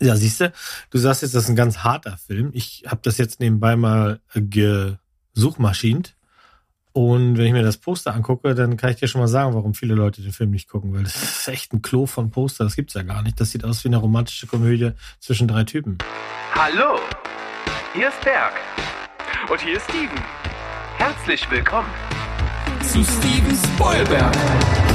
Ja, siehst du, du sagst jetzt, das ist ein ganz harter Film. Ich habe das jetzt nebenbei mal gesuchmaschint. Und wenn ich mir das Poster angucke, dann kann ich dir schon mal sagen, warum viele Leute den Film nicht gucken, weil das ist echt ein Klo von Poster. Das gibt's ja gar nicht. Das sieht aus wie eine romantische Komödie zwischen drei Typen. Hallo, hier ist Berg. Und hier ist Steven. Herzlich willkommen zu Steven Spoilberg.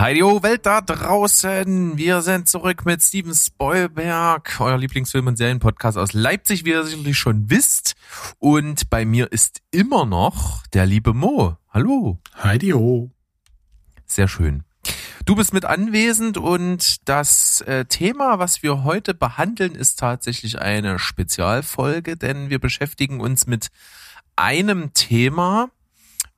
Heidio Welt da draußen. Wir sind zurück mit Steven Spoilberg, euer Lieblingsfilm- und Serienpodcast aus Leipzig, wie ihr sicherlich schon wisst. Und bei mir ist immer noch der liebe Mo. Hallo. Heidi ho. Sehr schön. Du bist mit anwesend und das äh, Thema, was wir heute behandeln, ist tatsächlich eine Spezialfolge, denn wir beschäftigen uns mit einem Thema,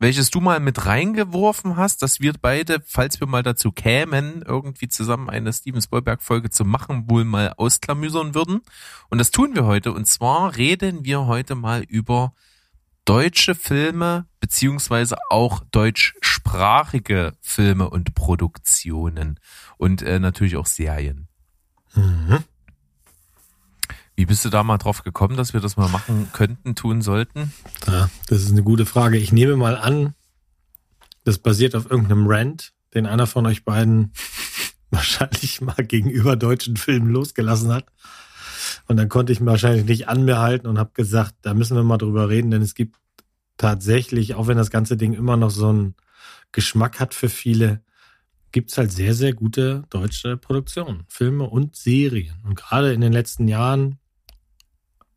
welches du mal mit reingeworfen hast, dass wir beide, falls wir mal dazu kämen, irgendwie zusammen eine Steven Spielberg-Folge zu machen, wohl mal ausklamüsern würden. Und das tun wir heute. Und zwar reden wir heute mal über deutsche Filme beziehungsweise auch deutschsprachige Filme und Produktionen und äh, natürlich auch Serien. Mhm. Wie bist du da mal drauf gekommen, dass wir das mal machen könnten, tun sollten? Ja, das ist eine gute Frage. Ich nehme mal an, das basiert auf irgendeinem Rant, den einer von euch beiden wahrscheinlich mal gegenüber deutschen Filmen losgelassen hat. Und dann konnte ich mir wahrscheinlich nicht an mir halten und habe gesagt, da müssen wir mal drüber reden, denn es gibt tatsächlich, auch wenn das ganze Ding immer noch so einen Geschmack hat für viele, gibt's halt sehr, sehr gute deutsche Produktionen, Filme und Serien. Und gerade in den letzten Jahren,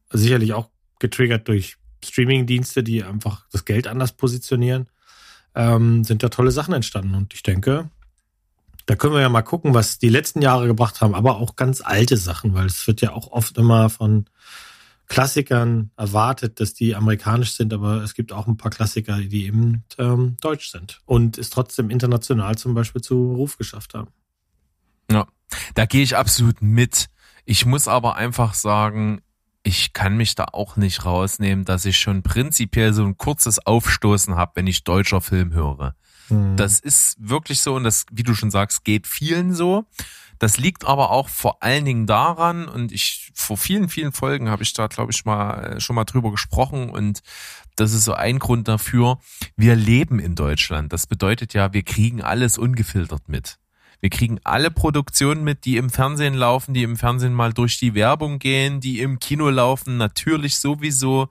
sicherlich auch getriggert durch Streaming-Dienste, die einfach das Geld anders positionieren, ähm, sind da tolle Sachen entstanden. Und ich denke, da können wir ja mal gucken, was die letzten Jahre gebracht haben, aber auch ganz alte Sachen, weil es wird ja auch oft immer von Klassikern erwartet, dass die amerikanisch sind, aber es gibt auch ein paar Klassiker, die eben ähm, deutsch sind und es trotzdem international zum Beispiel zu Ruf geschafft haben. Ja, da gehe ich absolut mit. Ich muss aber einfach sagen, ich kann mich da auch nicht rausnehmen, dass ich schon prinzipiell so ein kurzes Aufstoßen habe, wenn ich deutscher Film höre. Mhm. Das ist wirklich so und das, wie du schon sagst, geht vielen so. Das liegt aber auch vor allen Dingen daran und ich vor vielen, vielen Folgen habe ich da, glaube ich, mal schon mal drüber gesprochen und das ist so ein Grund dafür. Wir leben in Deutschland. Das bedeutet ja, wir kriegen alles ungefiltert mit. Wir kriegen alle Produktionen mit, die im Fernsehen laufen, die im Fernsehen mal durch die Werbung gehen, die im Kino laufen, natürlich sowieso.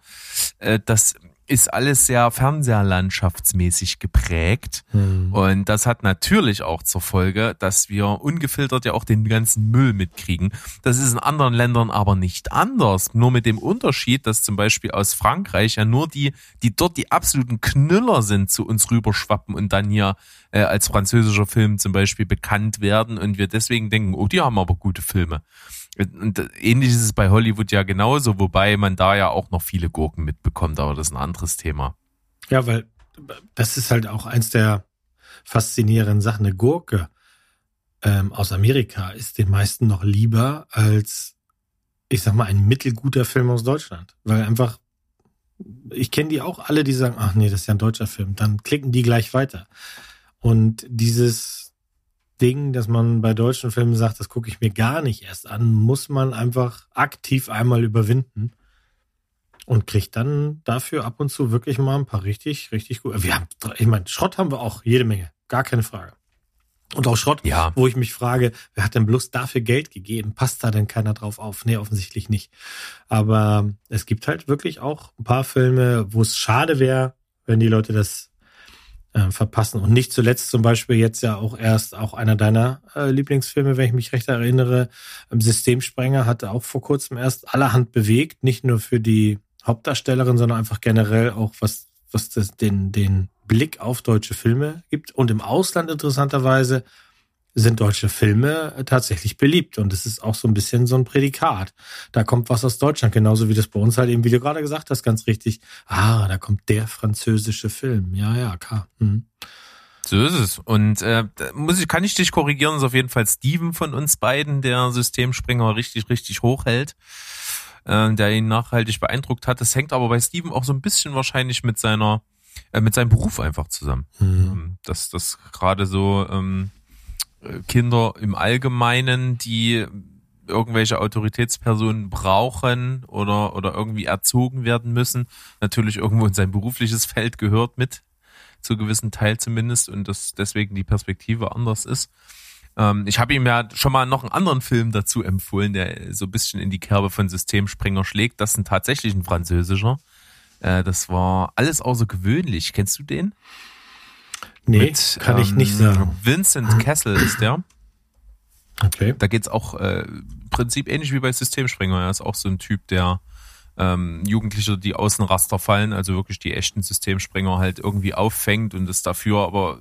Äh, Das ist alles sehr fernseherlandschaftsmäßig geprägt. Mhm. Und das hat natürlich auch zur Folge, dass wir ungefiltert ja auch den ganzen Müll mitkriegen. Das ist in anderen Ländern aber nicht anders. Nur mit dem Unterschied, dass zum Beispiel aus Frankreich ja nur die, die dort die absoluten Knüller sind, zu uns rüberschwappen und dann hier äh, als französischer Film zum Beispiel bekannt werden und wir deswegen denken, oh, die haben aber gute Filme. Und ähnlich ist es bei Hollywood ja genauso, wobei man da ja auch noch viele Gurken mitbekommt, aber das ist ein anderes Thema. Ja, weil das ist halt auch eins der faszinierenden Sachen. Eine Gurke ähm, aus Amerika ist den meisten noch lieber als, ich sag mal, ein mittelguter Film aus Deutschland. Weil einfach, ich kenne die auch alle, die sagen, ach nee, das ist ja ein deutscher Film. Dann klicken die gleich weiter. Und dieses Ding, dass man bei deutschen Filmen sagt, das gucke ich mir gar nicht erst an, muss man einfach aktiv einmal überwinden und kriegt dann dafür ab und zu wirklich mal ein paar richtig, richtig gut. Wir haben, ich meine, Schrott haben wir auch jede Menge, gar keine Frage. Und auch Schrott, Ja. wo ich mich frage, wer hat denn bloß dafür Geld gegeben? Passt da denn keiner drauf auf? Nee, offensichtlich nicht. Aber es gibt halt wirklich auch ein paar Filme, wo es schade wäre, wenn die Leute das äh, verpassen. Und nicht zuletzt zum Beispiel jetzt ja auch erst auch einer deiner äh, Lieblingsfilme, wenn ich mich recht erinnere, ähm, Systemsprenger hatte auch vor kurzem erst allerhand bewegt, nicht nur für die Hauptdarstellerin, sondern einfach generell auch was was das den den Blick auf deutsche Filme gibt und im Ausland interessanterweise sind deutsche Filme tatsächlich beliebt. Und es ist auch so ein bisschen so ein Prädikat. Da kommt was aus Deutschland, genauso wie das bei uns halt eben, wie du gerade gesagt hast, ganz richtig. Ah, da kommt der französische Film. Ja, ja, klar. Mhm. So ist es. Und äh, muss ich, kann ich dich korrigieren, ist auf jeden Fall Steven von uns beiden, der Systemspringer richtig, richtig hochhält, äh, der ihn nachhaltig beeindruckt hat. Das hängt aber bei Steven auch so ein bisschen wahrscheinlich mit seiner, äh, mit seinem Beruf einfach zusammen. Mhm. Dass das gerade so ähm, Kinder im Allgemeinen, die irgendwelche Autoritätspersonen brauchen oder, oder irgendwie erzogen werden müssen, natürlich irgendwo in sein berufliches Feld gehört mit zu gewissen Teil zumindest und dass deswegen die Perspektive anders ist. Ähm, ich habe ihm ja schon mal noch einen anderen Film dazu empfohlen, der so ein bisschen in die Kerbe von Systemspringer schlägt. Das ist tatsächlich ein französischer. Äh, das war alles außergewöhnlich. Kennst du den? Nee, Mit, kann ähm, ich nicht sagen. Vincent Kessel ist der. Okay. Da geht's auch äh, im Prinzip ähnlich wie bei Systemspringer. Er ist auch so ein Typ, der ähm, Jugendliche, die Außenraster fallen, also wirklich die echten Systemspringer halt irgendwie auffängt und es dafür aber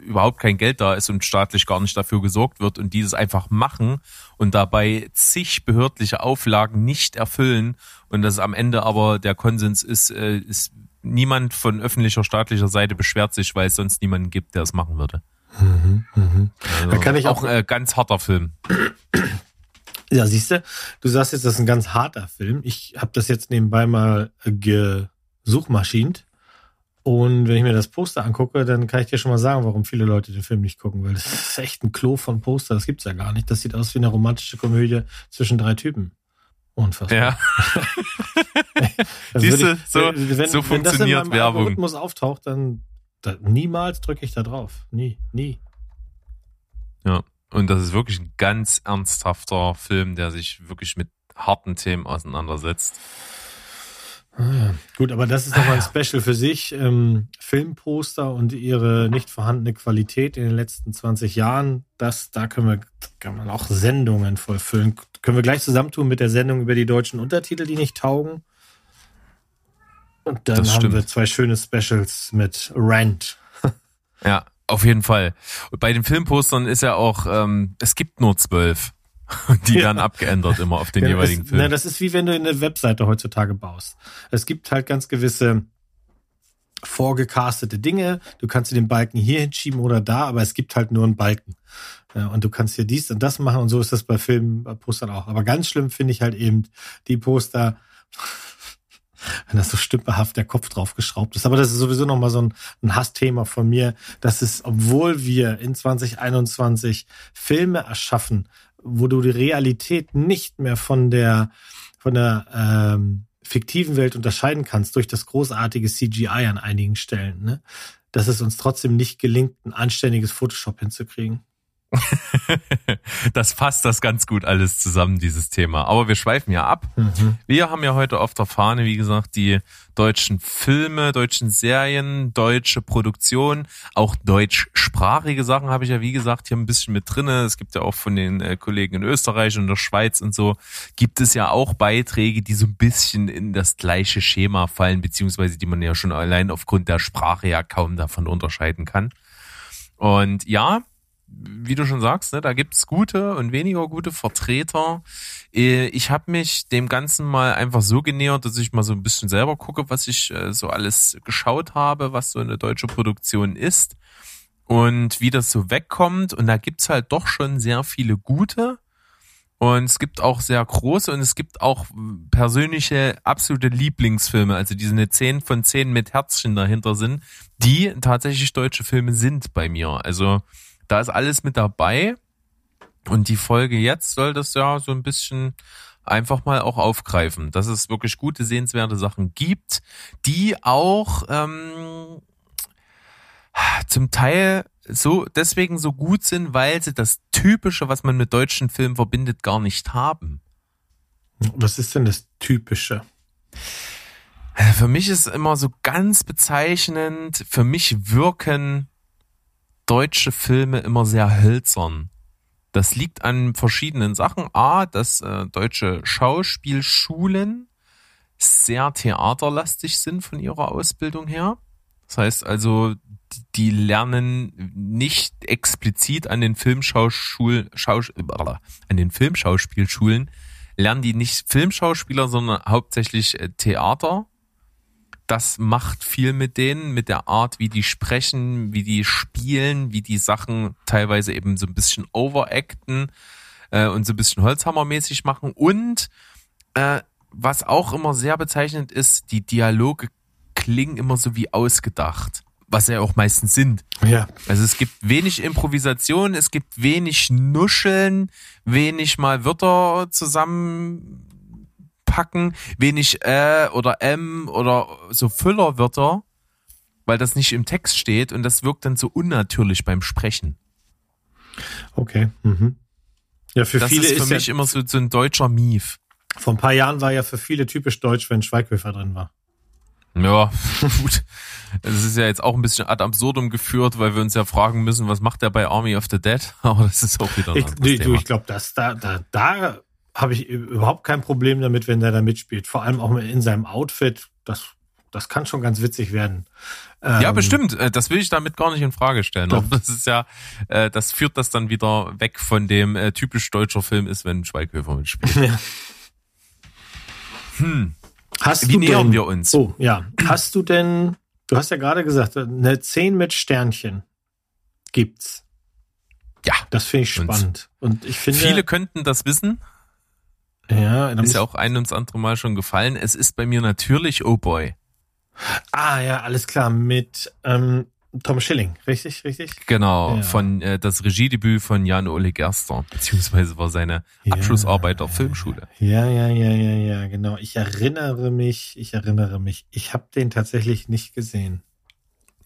überhaupt kein Geld da ist und staatlich gar nicht dafür gesorgt wird und dieses einfach machen und dabei zig behördliche Auflagen nicht erfüllen und das am Ende aber der Konsens ist, äh, ist niemand von öffentlicher staatlicher Seite beschwert sich, weil es sonst niemanden gibt, der es machen würde. Mhm, mh. also da kann ich auch, auch ein ganz harter Film. Ja, siehst du, du sagst jetzt, das ist ein ganz harter Film. Ich habe das jetzt nebenbei mal gesuchmaschint. Und wenn ich mir das Poster angucke, dann kann ich dir schon mal sagen, warum viele Leute den Film nicht gucken, weil das ist echt ein Klo von Poster, das gibt's ja gar nicht. Das sieht aus wie eine romantische Komödie zwischen drei Typen. Unfassbar. Ja. Siehst du, so, wenn, so funktioniert wenn das in meinem Werbung. Algorithmus auftaucht, dann da, niemals drücke ich da drauf. Nie, nie. Ja. Und das ist wirklich ein ganz ernsthafter Film, der sich wirklich mit harten Themen auseinandersetzt. Ah, gut, aber das ist nochmal ein Special für sich. Ähm, Filmposter und ihre nicht vorhandene Qualität in den letzten 20 Jahren, das, da können wir, kann man auch Sendungen vollfüllen. Können wir gleich zusammentun mit der Sendung über die deutschen Untertitel, die nicht taugen. Und dann haben wir zwei schöne Specials mit Rant. Ja, auf jeden Fall. Und bei den Filmpostern ist ja auch, ähm, es gibt nur zwölf. Die werden ja. abgeändert immer auf den ja, jeweiligen Film. Na, das ist wie wenn du eine Webseite heutzutage baust. Es gibt halt ganz gewisse vorgecastete Dinge. Du kannst dir den Balken hier hinschieben oder da, aber es gibt halt nur einen Balken. Ja, und du kannst hier dies und das machen und so ist das bei Filmpostern auch. Aber ganz schlimm finde ich halt eben die Poster, wenn das so stümperhaft der Kopf drauf geschraubt ist. Aber das ist sowieso nochmal so ein, ein Hassthema von mir, dass es, obwohl wir in 2021 Filme erschaffen, wo du die Realität nicht mehr von der, von der ähm, fiktiven Welt unterscheiden kannst durch das großartige CGI an einigen Stellen, ne? dass es uns trotzdem nicht gelingt, ein anständiges Photoshop hinzukriegen. das fasst das ganz gut alles zusammen, dieses Thema. Aber wir schweifen ja ab. Mhm. Wir haben ja heute auf der Fahne, wie gesagt, die deutschen Filme, deutschen Serien, deutsche Produktion, auch deutschsprachige Sachen habe ich ja, wie gesagt, hier ein bisschen mit drinne. Es gibt ja auch von den äh, Kollegen in Österreich und der Schweiz und so, gibt es ja auch Beiträge, die so ein bisschen in das gleiche Schema fallen, beziehungsweise die man ja schon allein aufgrund der Sprache ja kaum davon unterscheiden kann. Und ja, wie du schon sagst, ne, da gibt's gute und weniger gute Vertreter. Äh, ich habe mich dem Ganzen mal einfach so genähert, dass ich mal so ein bisschen selber gucke, was ich äh, so alles geschaut habe, was so eine deutsche Produktion ist und wie das so wegkommt. Und da gibt's halt doch schon sehr viele gute. Und es gibt auch sehr große und es gibt auch persönliche absolute Lieblingsfilme, also die so eine 10 von 10 mit Herzchen dahinter sind, die tatsächlich deutsche Filme sind bei mir. Also da ist alles mit dabei. Und die Folge jetzt soll das ja so ein bisschen einfach mal auch aufgreifen, dass es wirklich gute, sehenswerte Sachen gibt, die auch ähm, zum Teil so deswegen so gut sind, weil sie das Typische, was man mit deutschen Filmen verbindet, gar nicht haben. Was ist denn das Typische? Für mich ist immer so ganz bezeichnend, für mich wirken deutsche Filme immer sehr hölzern. Das liegt an verschiedenen Sachen. A, dass äh, deutsche Schauspielschulen sehr theaterlastig sind von ihrer Ausbildung her. Das heißt also, die- lernen nicht explizit an den Filmschauschul, Schaus, an den Filmschauspielschulen, lernen die nicht Filmschauspieler, sondern hauptsächlich äh, Theater. Das macht viel mit denen, mit der Art, wie die sprechen, wie die spielen, wie die Sachen teilweise eben so ein bisschen overacten äh, und so ein bisschen Holzhammermäßig machen. Und äh, was auch immer sehr bezeichnend ist, die Dialoge klingen immer so wie ausgedacht. Was ja auch meistens sind. Ja. Also es gibt wenig Improvisation, es gibt wenig Nuscheln, wenig mal Wörter zusammenpacken, wenig äh oder m oder so Füllerwörter, weil das nicht im Text steht und das wirkt dann so unnatürlich beim Sprechen. Okay. Mhm. Ja, für Das viele ist für ist, mich ja, immer so, so ein deutscher Mief. vor ein paar Jahren war ja für viele typisch deutsch, wenn Schweighöfer drin war. Ja, gut. Es ist ja jetzt auch ein bisschen ad absurdum geführt, weil wir uns ja fragen müssen, was macht der bei Army of the Dead? Aber das ist auch wieder ein Ich, nee, du, Thema. ich glaube, das da, da, da habe ich überhaupt kein Problem damit, wenn der da mitspielt. Vor allem auch in seinem Outfit. Das, das kann schon ganz witzig werden. Ja, Ähm, bestimmt. Äh, Das will ich damit gar nicht in Frage stellen. Doch. Das ist ja, äh, das führt das dann wieder weg von dem äh, typisch deutscher Film ist, wenn Schweighöfer mitspielt. Ja. Hm. Hast Wie du nähern denn, wir uns? Oh, ja. Hast du denn, du hast ja gerade gesagt, eine 10 mit Sternchen gibt's. Ja. Das finde ich Und spannend. Und ich finde, Viele könnten das wissen. Ja, Ist ja auch ein ums andere Mal schon gefallen. Es ist bei mir natürlich Oh Boy. ah, ja, alles klar, mit ähm, Tom Schilling, richtig, richtig? Genau, Ja. von äh, das Regiedebüt von Jan-Ole Gerster, beziehungsweise war seine Ja. Abschlussarbeit der Filmschule. Ja, ja, ja, ja, ja, genau. Ich erinnere mich, ich erinnere mich. Ich habe den tatsächlich nicht gesehen.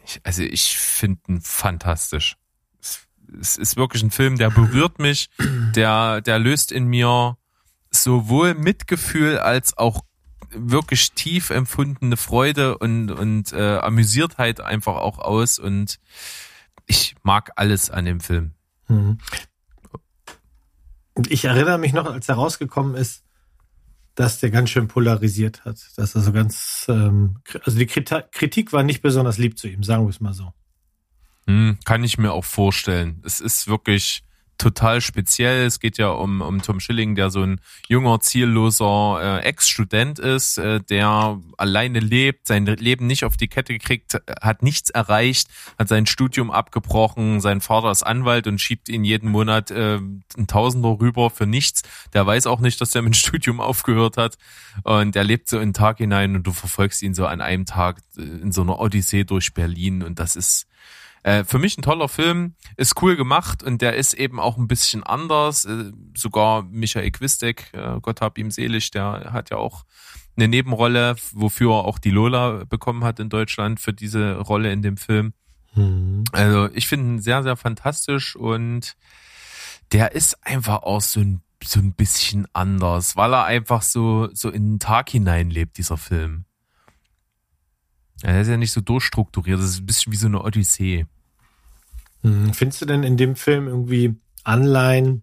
Ich, also ich finde ihn fantastisch. Es, es ist wirklich ein Film, der berührt mich, der, der löst in mir sowohl Mitgefühl als auch wirklich tief empfundene Freude und, und äh, Amüsiertheit einfach auch aus und ich mag alles an dem Film. Mhm. Und ich erinnere mich noch, als er rausgekommen ist, dass der ganz schön polarisiert hat. Dass er so ganz, ähm, also die Kritik war nicht besonders lieb zu ihm, sagen wir es mal so. Hm, kann ich mir auch vorstellen. Es ist wirklich total speziell. Es geht ja um, um Tom Schilling, der so ein junger, zielloser äh, Ex-Student ist, äh, der alleine lebt, sein Leben nicht auf die Kette gekriegt, hat nichts erreicht, hat sein Studium abgebrochen, sein Vater ist Anwalt und schiebt ihn jeden Monat äh, ein Tausender rüber für nichts. Der weiß auch nicht, dass er mit dem Studium aufgehört hat und er lebt so in den Tag hinein und du verfolgst ihn so an einem Tag äh, in so einer Odyssee durch Berlin und das ist äh, für mich ein toller Film, ist cool gemacht und der ist eben auch ein bisschen anders. Äh, sogar Michael Quistek, äh, Gott hab ihm selig, der hat ja auch eine Nebenrolle, wofür er auch die Lola bekommen hat in Deutschland für diese Rolle in dem Film. Mhm. Also ich finde ihn sehr, sehr fantastisch und der ist einfach auch so ein, so ein bisschen anders, weil er einfach so, so in den Tag hineinlebt, dieser Film. Er ist ja nicht so durchstrukturiert, das ist ein bisschen wie so eine Odyssee. Mhm. Findest du denn in dem Film irgendwie Anleihen?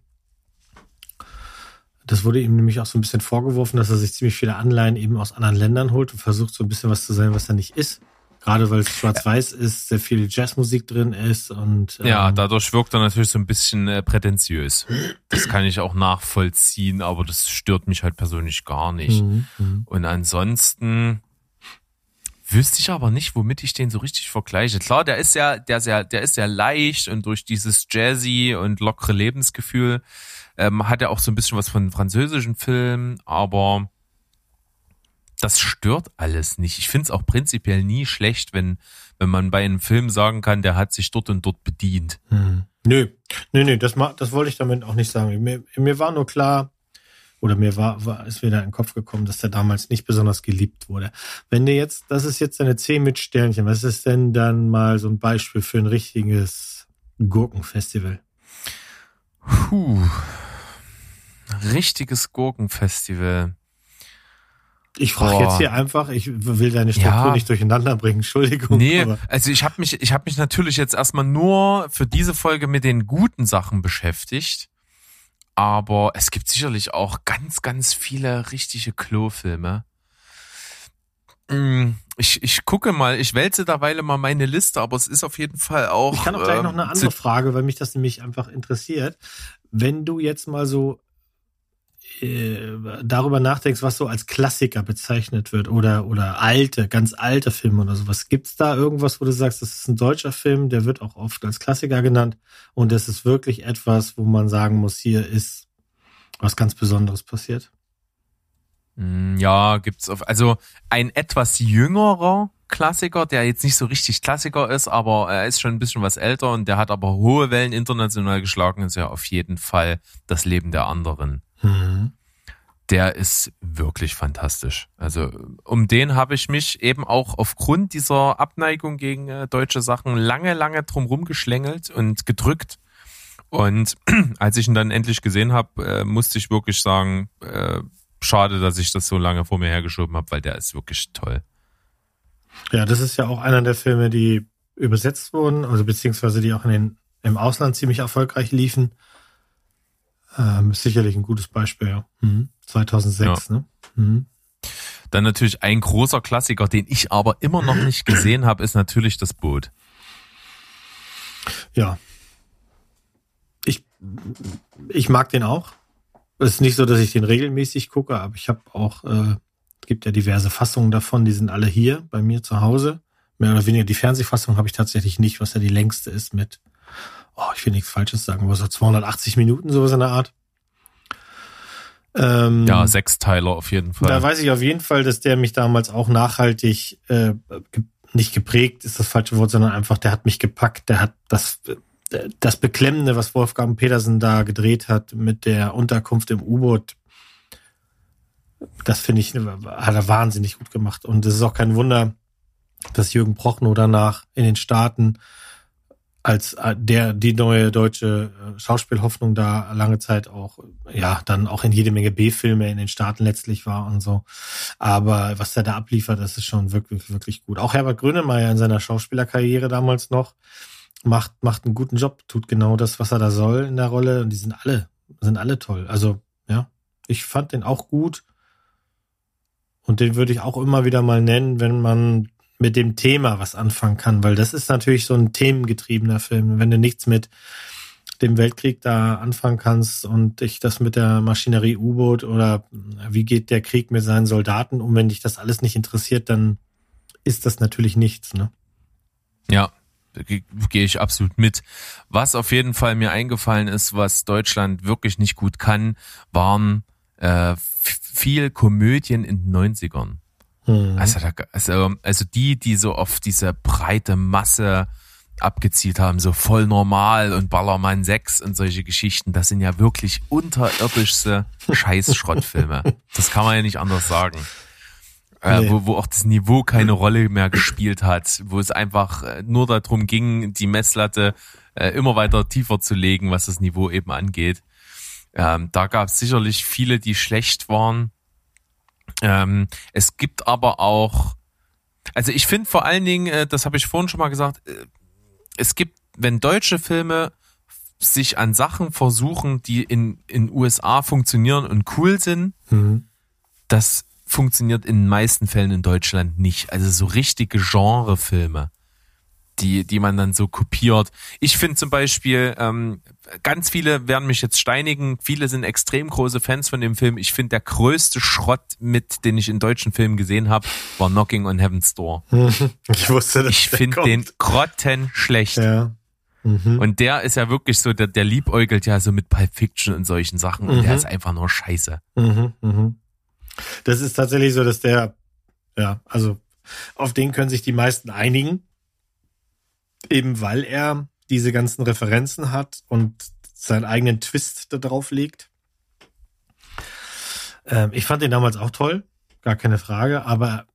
Das wurde ihm nämlich auch so ein bisschen vorgeworfen, dass er sich ziemlich viele Anleihen eben aus anderen Ländern holt und versucht so ein bisschen was zu sein, was er nicht ist. Gerade weil es schwarz-weiß ist, sehr viel Jazzmusik drin ist und Ja, ähm, dadurch wirkt er natürlich so ein bisschen äh, prätentiös. Das kann ich auch nachvollziehen, aber das stört mich halt persönlich gar nicht. mhm, mhm. Und ansonsten wüsste ich aber nicht, womit ich den so richtig vergleiche. Klar, der ist ja, der sehr, der ist sehr leicht und durch dieses Jazzy und lockere Lebensgefühl ähm, hat er auch so ein bisschen was von französischen Filmen, aber das stört alles nicht. Ich finde es auch prinzipiell nie schlecht, wenn, wenn man bei einem Film sagen kann, der hat sich dort und dort bedient. Hm. Nö, nö, nö, das, das wollte ich damit auch nicht sagen. Mir, mir war nur klar, oder mir war, war, ist wieder in den Kopf gekommen, dass der damals nicht besonders geliebt wurde. Wenn dir jetzt, das ist jetzt eine 10 mit Sternchen, was ist denn dann mal so ein Beispiel für ein richtiges Gurkenfestival? Puh. Richtiges Gurkenfestival. Ich frage jetzt hier einfach, ich will deine Struktur Ja. nicht durcheinander bringen, Entschuldigung. Nee, also ich habe mich, ich habe mich natürlich jetzt erstmal nur für diese Folge mit den guten Sachen beschäftigt. Aber es gibt sicherlich auch ganz, ganz viele richtige Klo-Filme. Mm, Ich, ich gucke mal, ich wälze derweile mal meine Liste, aber es ist auf jeden Fall auch. Ich kann auch gleich ähm, noch eine zu- andere Frage, weil mich das nämlich einfach interessiert. Wenn du jetzt mal so äh, darüber nachdenkst, was so als Klassiker bezeichnet wird oder oder alte, ganz alte Filme oder sowas, gibt's da irgendwas, wo du sagst, das ist ein deutscher Film, der wird auch oft als Klassiker genannt und das ist wirklich etwas, wo man sagen muss, hier ist was ganz Besonderes passiert. Mm, Ja, gibt's auf, also ein etwas jüngerer Klassiker, der jetzt nicht so richtig Klassiker ist, aber er ist schon ein bisschen was älter und der hat aber hohe Wellen international geschlagen, ist ja auf jeden Fall das Leben der anderen. Mhm. Der ist wirklich fantastisch. Also um den habe ich mich eben auch aufgrund dieser Abneigung gegen äh, deutsche Sachen lange, lange drum rumgeschlängelt und gedrückt. Und als ich ihn dann endlich gesehen habe, äh, musste ich wirklich sagen, äh, schade, dass ich das so lange vor mir hergeschoben habe, weil der ist wirklich toll. Ja, das ist ja auch einer der Filme, die übersetzt wurden, also beziehungsweise die auch in den, im Ausland ziemlich erfolgreich liefen. Ähm, ist sicherlich ein gutes Beispiel, ja. Mhm. 2006, ne? Mhm. Dann natürlich ein großer Klassiker, den ich aber immer noch nicht gesehen habe, ist natürlich das Boot. Ja. Ich, ich mag den auch. Es ist nicht so, dass ich den regelmäßig gucke, aber ich habe auch, äh, gibt ja diverse Fassungen davon, die sind alle hier bei mir zu Hause. Mehr oder weniger die Fernsehfassung habe ich tatsächlich nicht, was ja die längste ist mit, oh, ich will nichts Falsches sagen, aber so 280 Minuten, sowas in der Art. Ähm, Ja, Sechsteiler auf jeden Fall. da weiß ich auf jeden Fall, dass der mich damals auch nachhaltig äh, nicht geprägt ist das falsche Wort, sondern einfach, der hat mich gepackt, der hat das äh, das Beklemmende, was Wolfgang Petersen da gedreht hat mit der Unterkunft im U-Boot, das finde ich, hat er wahnsinnig gut gemacht. Und es ist auch kein Wunder, dass Jürgen Prochnow danach in den Staaten als äh, der die neue deutsche äh, Schauspielhoffnung da lange Zeit auch ja dann auch in jede Menge B-Filme in den Staaten letztlich war und so. Aber was er da abliefert, das ist schon wirklich wirklich gut. Auch Herbert Grönemeyer in seiner Schauspielerkarriere damals noch macht macht einen guten Job, tut genau das, was er da soll in der Rolle und die sind alle sind alle toll. Also ja, ich fand den auch gut und den würde ich auch immer wieder mal nennen, wenn man mit dem Thema was anfangen kann, weil das ist natürlich so ein themengetriebener Film. Wenn du nichts mit dem Weltkrieg da anfangen kannst und dich das mit der Maschinerie U-Boot oder wie geht der Krieg mit seinen Soldaten um, wenn dich das alles nicht interessiert, dann ist das natürlich nichts, ne? Ja, ge- gehe ich absolut mit. Was auf jeden Fall mir eingefallen ist, was Deutschland wirklich nicht gut kann, waren äh, viel Komödien in den 90ern. Hm. Also, also, also die, die so auf diese breite Masse abgezielt haben, so voll normal und Ballermann 6 und solche Geschichten, das sind ja wirklich unterirdischste Scheißschrottfilme. Das kann man ja nicht anders sagen. Äh, Nee. wo, wo auch das Niveau keine Rolle mehr gespielt hat, wo es einfach äh, nur darum ging, die Messlatte äh, immer weiter tiefer zu legen, was das Niveau eben angeht. Ähm, da gab es sicherlich viele, die schlecht waren. Ähm, es gibt aber auch, also ich finde vor allen Dingen, äh, das habe ich vorhin schon mal gesagt, äh, es gibt, wenn deutsche Filme sich an Sachen versuchen, die in in USA funktionieren und cool sind, Hm. das funktioniert in den meisten Fällen in Deutschland nicht. Also so richtige Genrefilme, die, die man dann so kopiert. Ich finde zum Beispiel, ähm, ganz viele werden mich jetzt steinigen, viele sind extrem große Fans von dem Film. Ich finde, der größte Schrott mit, den ich in deutschen Filmen gesehen habe, war Knocking on Heaven's Door. Ich wusste, dass Ich finde den grottenschlecht. Ja. Mhm. Und der ist ja wirklich so, der, der liebäugelt ja so mit Pulp Fiction und solchen Sachen und der Mhm. ist einfach nur scheiße. Mhm, mhm. Das ist tatsächlich so, dass der, ja, also auf den können sich die meisten einigen, eben weil er diese ganzen Referenzen hat und seinen eigenen Twist da drauf legt. Ähm, ich fand den damals auch toll, gar keine Frage, aber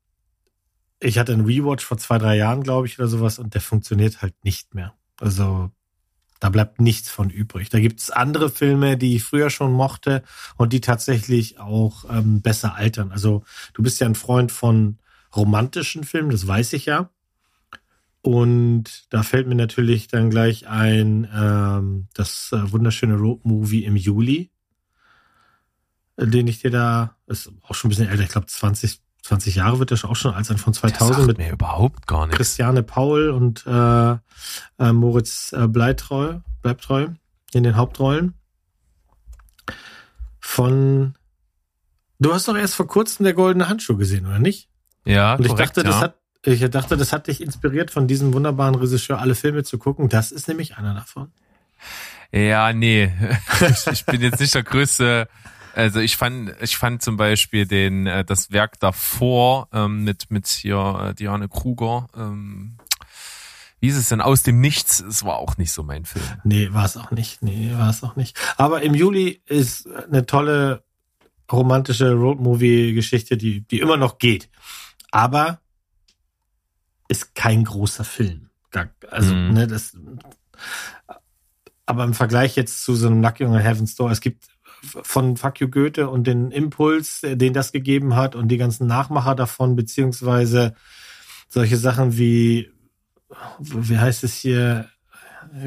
ich hatte einen Rewatch vor zwei, drei Jahren, glaube ich, oder sowas, und der funktioniert halt nicht mehr. Also da bleibt nichts von übrig. Da gibt's andere Filme, die ich früher schon mochte und die tatsächlich auch ähm, besser altern. Also du bist ja ein Freund von romantischen Filmen, das weiß ich ja. Und da fällt mir natürlich dann gleich ein ähm, das äh, wunderschöne Road-Movie im Juli, äh, den ich dir da, ist auch schon ein bisschen älter, ich glaube 20, 20 Jahre wird er auch schon alt sein, von Der 2000 sagt mit mir überhaupt gar nichts. Christiane Paul und äh, äh, Moritz äh, Bleitreu, Bleibtreu in den Hauptrollen. Von Du hast doch erst vor kurzem der goldene Handschuh gesehen, oder nicht? Ja, Und ich korrekt, dachte, ja. das hat ich dachte, das hat dich inspiriert, von diesem wunderbaren Regisseur alle Filme zu gucken. Das ist nämlich einer davon. Ja, nee. ich, bin jetzt nicht der größte. Also ich fand, ich fand zum Beispiel den äh, das Werk davor ähm, mit mit hier äh, Diane Kruger. Ähm, wie ist es denn aus dem Nichts? Es war auch nicht so mein Film. Nee, war es auch nicht. Nee, war es auch nicht. Aber im Juli ist eine tolle romantische Roadmovie-Geschichte, die, die immer noch geht. Aber ist kein großer Film. Also, Mhm. ne, das. Aber im Vergleich jetzt zu so einem Knocking on Heaven's Door, es gibt von Fuck You Goethe und den Impuls, äh, den das gegeben hat und die ganzen Nachmacher davon, beziehungsweise solche Sachen wie, wie heißt es hier,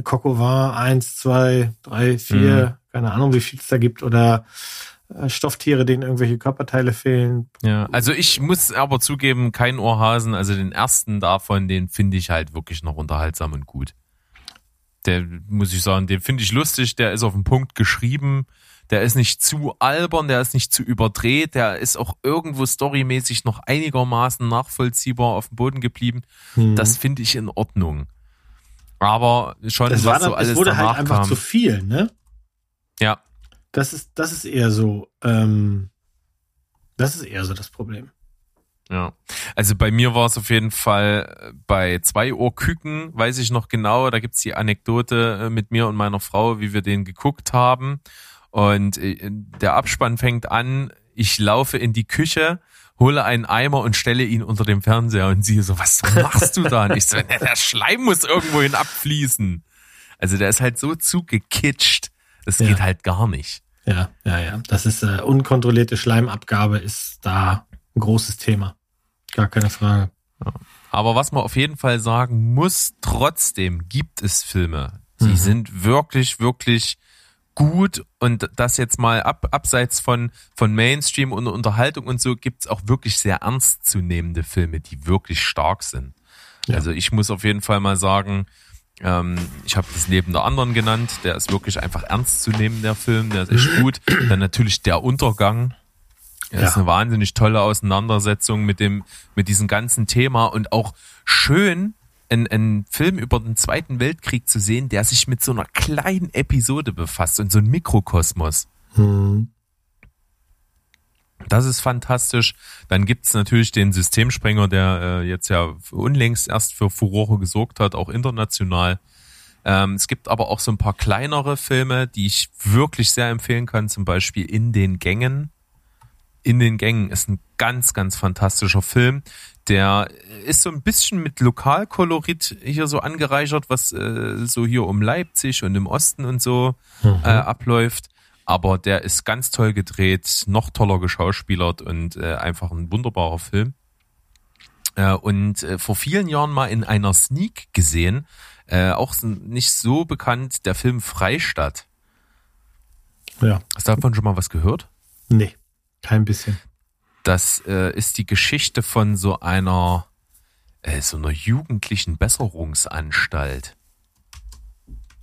Coco Vin 1, 2, 3, 4, keine Ahnung, wie viel es da gibt, oder Stofftiere, denen irgendwelche Körperteile fehlen. Ja, also ich muss aber zugeben, kein Ohrhasen. Also den ersten davon, den finde ich halt wirklich noch unterhaltsam und gut. Der muss ich sagen, den finde ich lustig. Der ist auf den Punkt geschrieben. Der ist nicht zu albern, der ist nicht zu überdreht, der ist auch irgendwo storymäßig noch einigermaßen nachvollziehbar auf dem Boden geblieben. Hm. Das finde ich in Ordnung. Aber schon es, was war so dann, alles es wurde halt einfach kam. zu viel, ne? Ja, Das ist, das ist eher so, ähm, das ist eher so das Problem. Ja, also bei mir war es auf jeden Fall äh, bei zwei Uhr Küken, weiß ich noch genau, da gibt's die Anekdote äh, mit mir und meiner Frau, wie wir den geguckt haben. Und äh, der Abspann fängt an, ich laufe in die Küche, hole einen Eimer und stelle ihn unter dem Fernseher und sie so, was machst du da? Und ich so, "Na, der Schleim muss irgendwohin abfließen. Also der ist halt so zugekitscht, das Ja. geht halt gar nicht. Ja, ja, ja. Das ist äh, unkontrollierte Schleimabgabe ist da ein großes Thema. Gar keine Frage. Aber was man auf jeden Fall sagen muss, trotzdem gibt es Filme, die Mhm. sind wirklich, wirklich gut und das jetzt mal ab, abseits von, von Mainstream und Unterhaltung und so gibt's auch wirklich sehr ernstzunehmende Filme, die wirklich stark sind. Ja. Also ich muss auf jeden Fall mal sagen, ähm, ich habe das Leben der anderen genannt, der ist wirklich einfach ernst zu nehmen, der Film, der ist echt gut. Dann natürlich der Untergang, das Ja. ist eine wahnsinnig tolle Auseinandersetzung mit dem, mit diesem ganzen Thema und auch schön, einen, einen Film über den Zweiten Weltkrieg zu sehen, der sich mit so einer kleinen Episode befasst und so ein Mikrokosmos. Hm. Das ist fantastisch. Dann gibt's natürlich den Systemsprenger, der äh, jetzt ja unlängst erst für Furore gesorgt hat, auch international. Ähm, es gibt aber auch so ein paar kleinere Filme, die ich wirklich sehr empfehlen kann, zum Beispiel In den Gängen. In den Gängen ist ein ganz, ganz fantastischer Film. Der ist so ein bisschen mit Lokalkolorit hier so angereichert, was äh, so hier um Leipzig und im Osten und so Mhm. äh, abläuft. Aber der ist ganz toll gedreht, noch toller geschauspielert und äh, einfach ein wunderbarer Film. Äh, und äh, vor vielen Jahren mal in einer Sneak gesehen, äh, auch nicht so bekannt, der Film Freistadt. Ja. Hast du davon schon mal was gehört? Nee, kein bisschen. Das äh, ist die Geschichte von so einer äh, so einer jugendlichen Besserungsanstalt.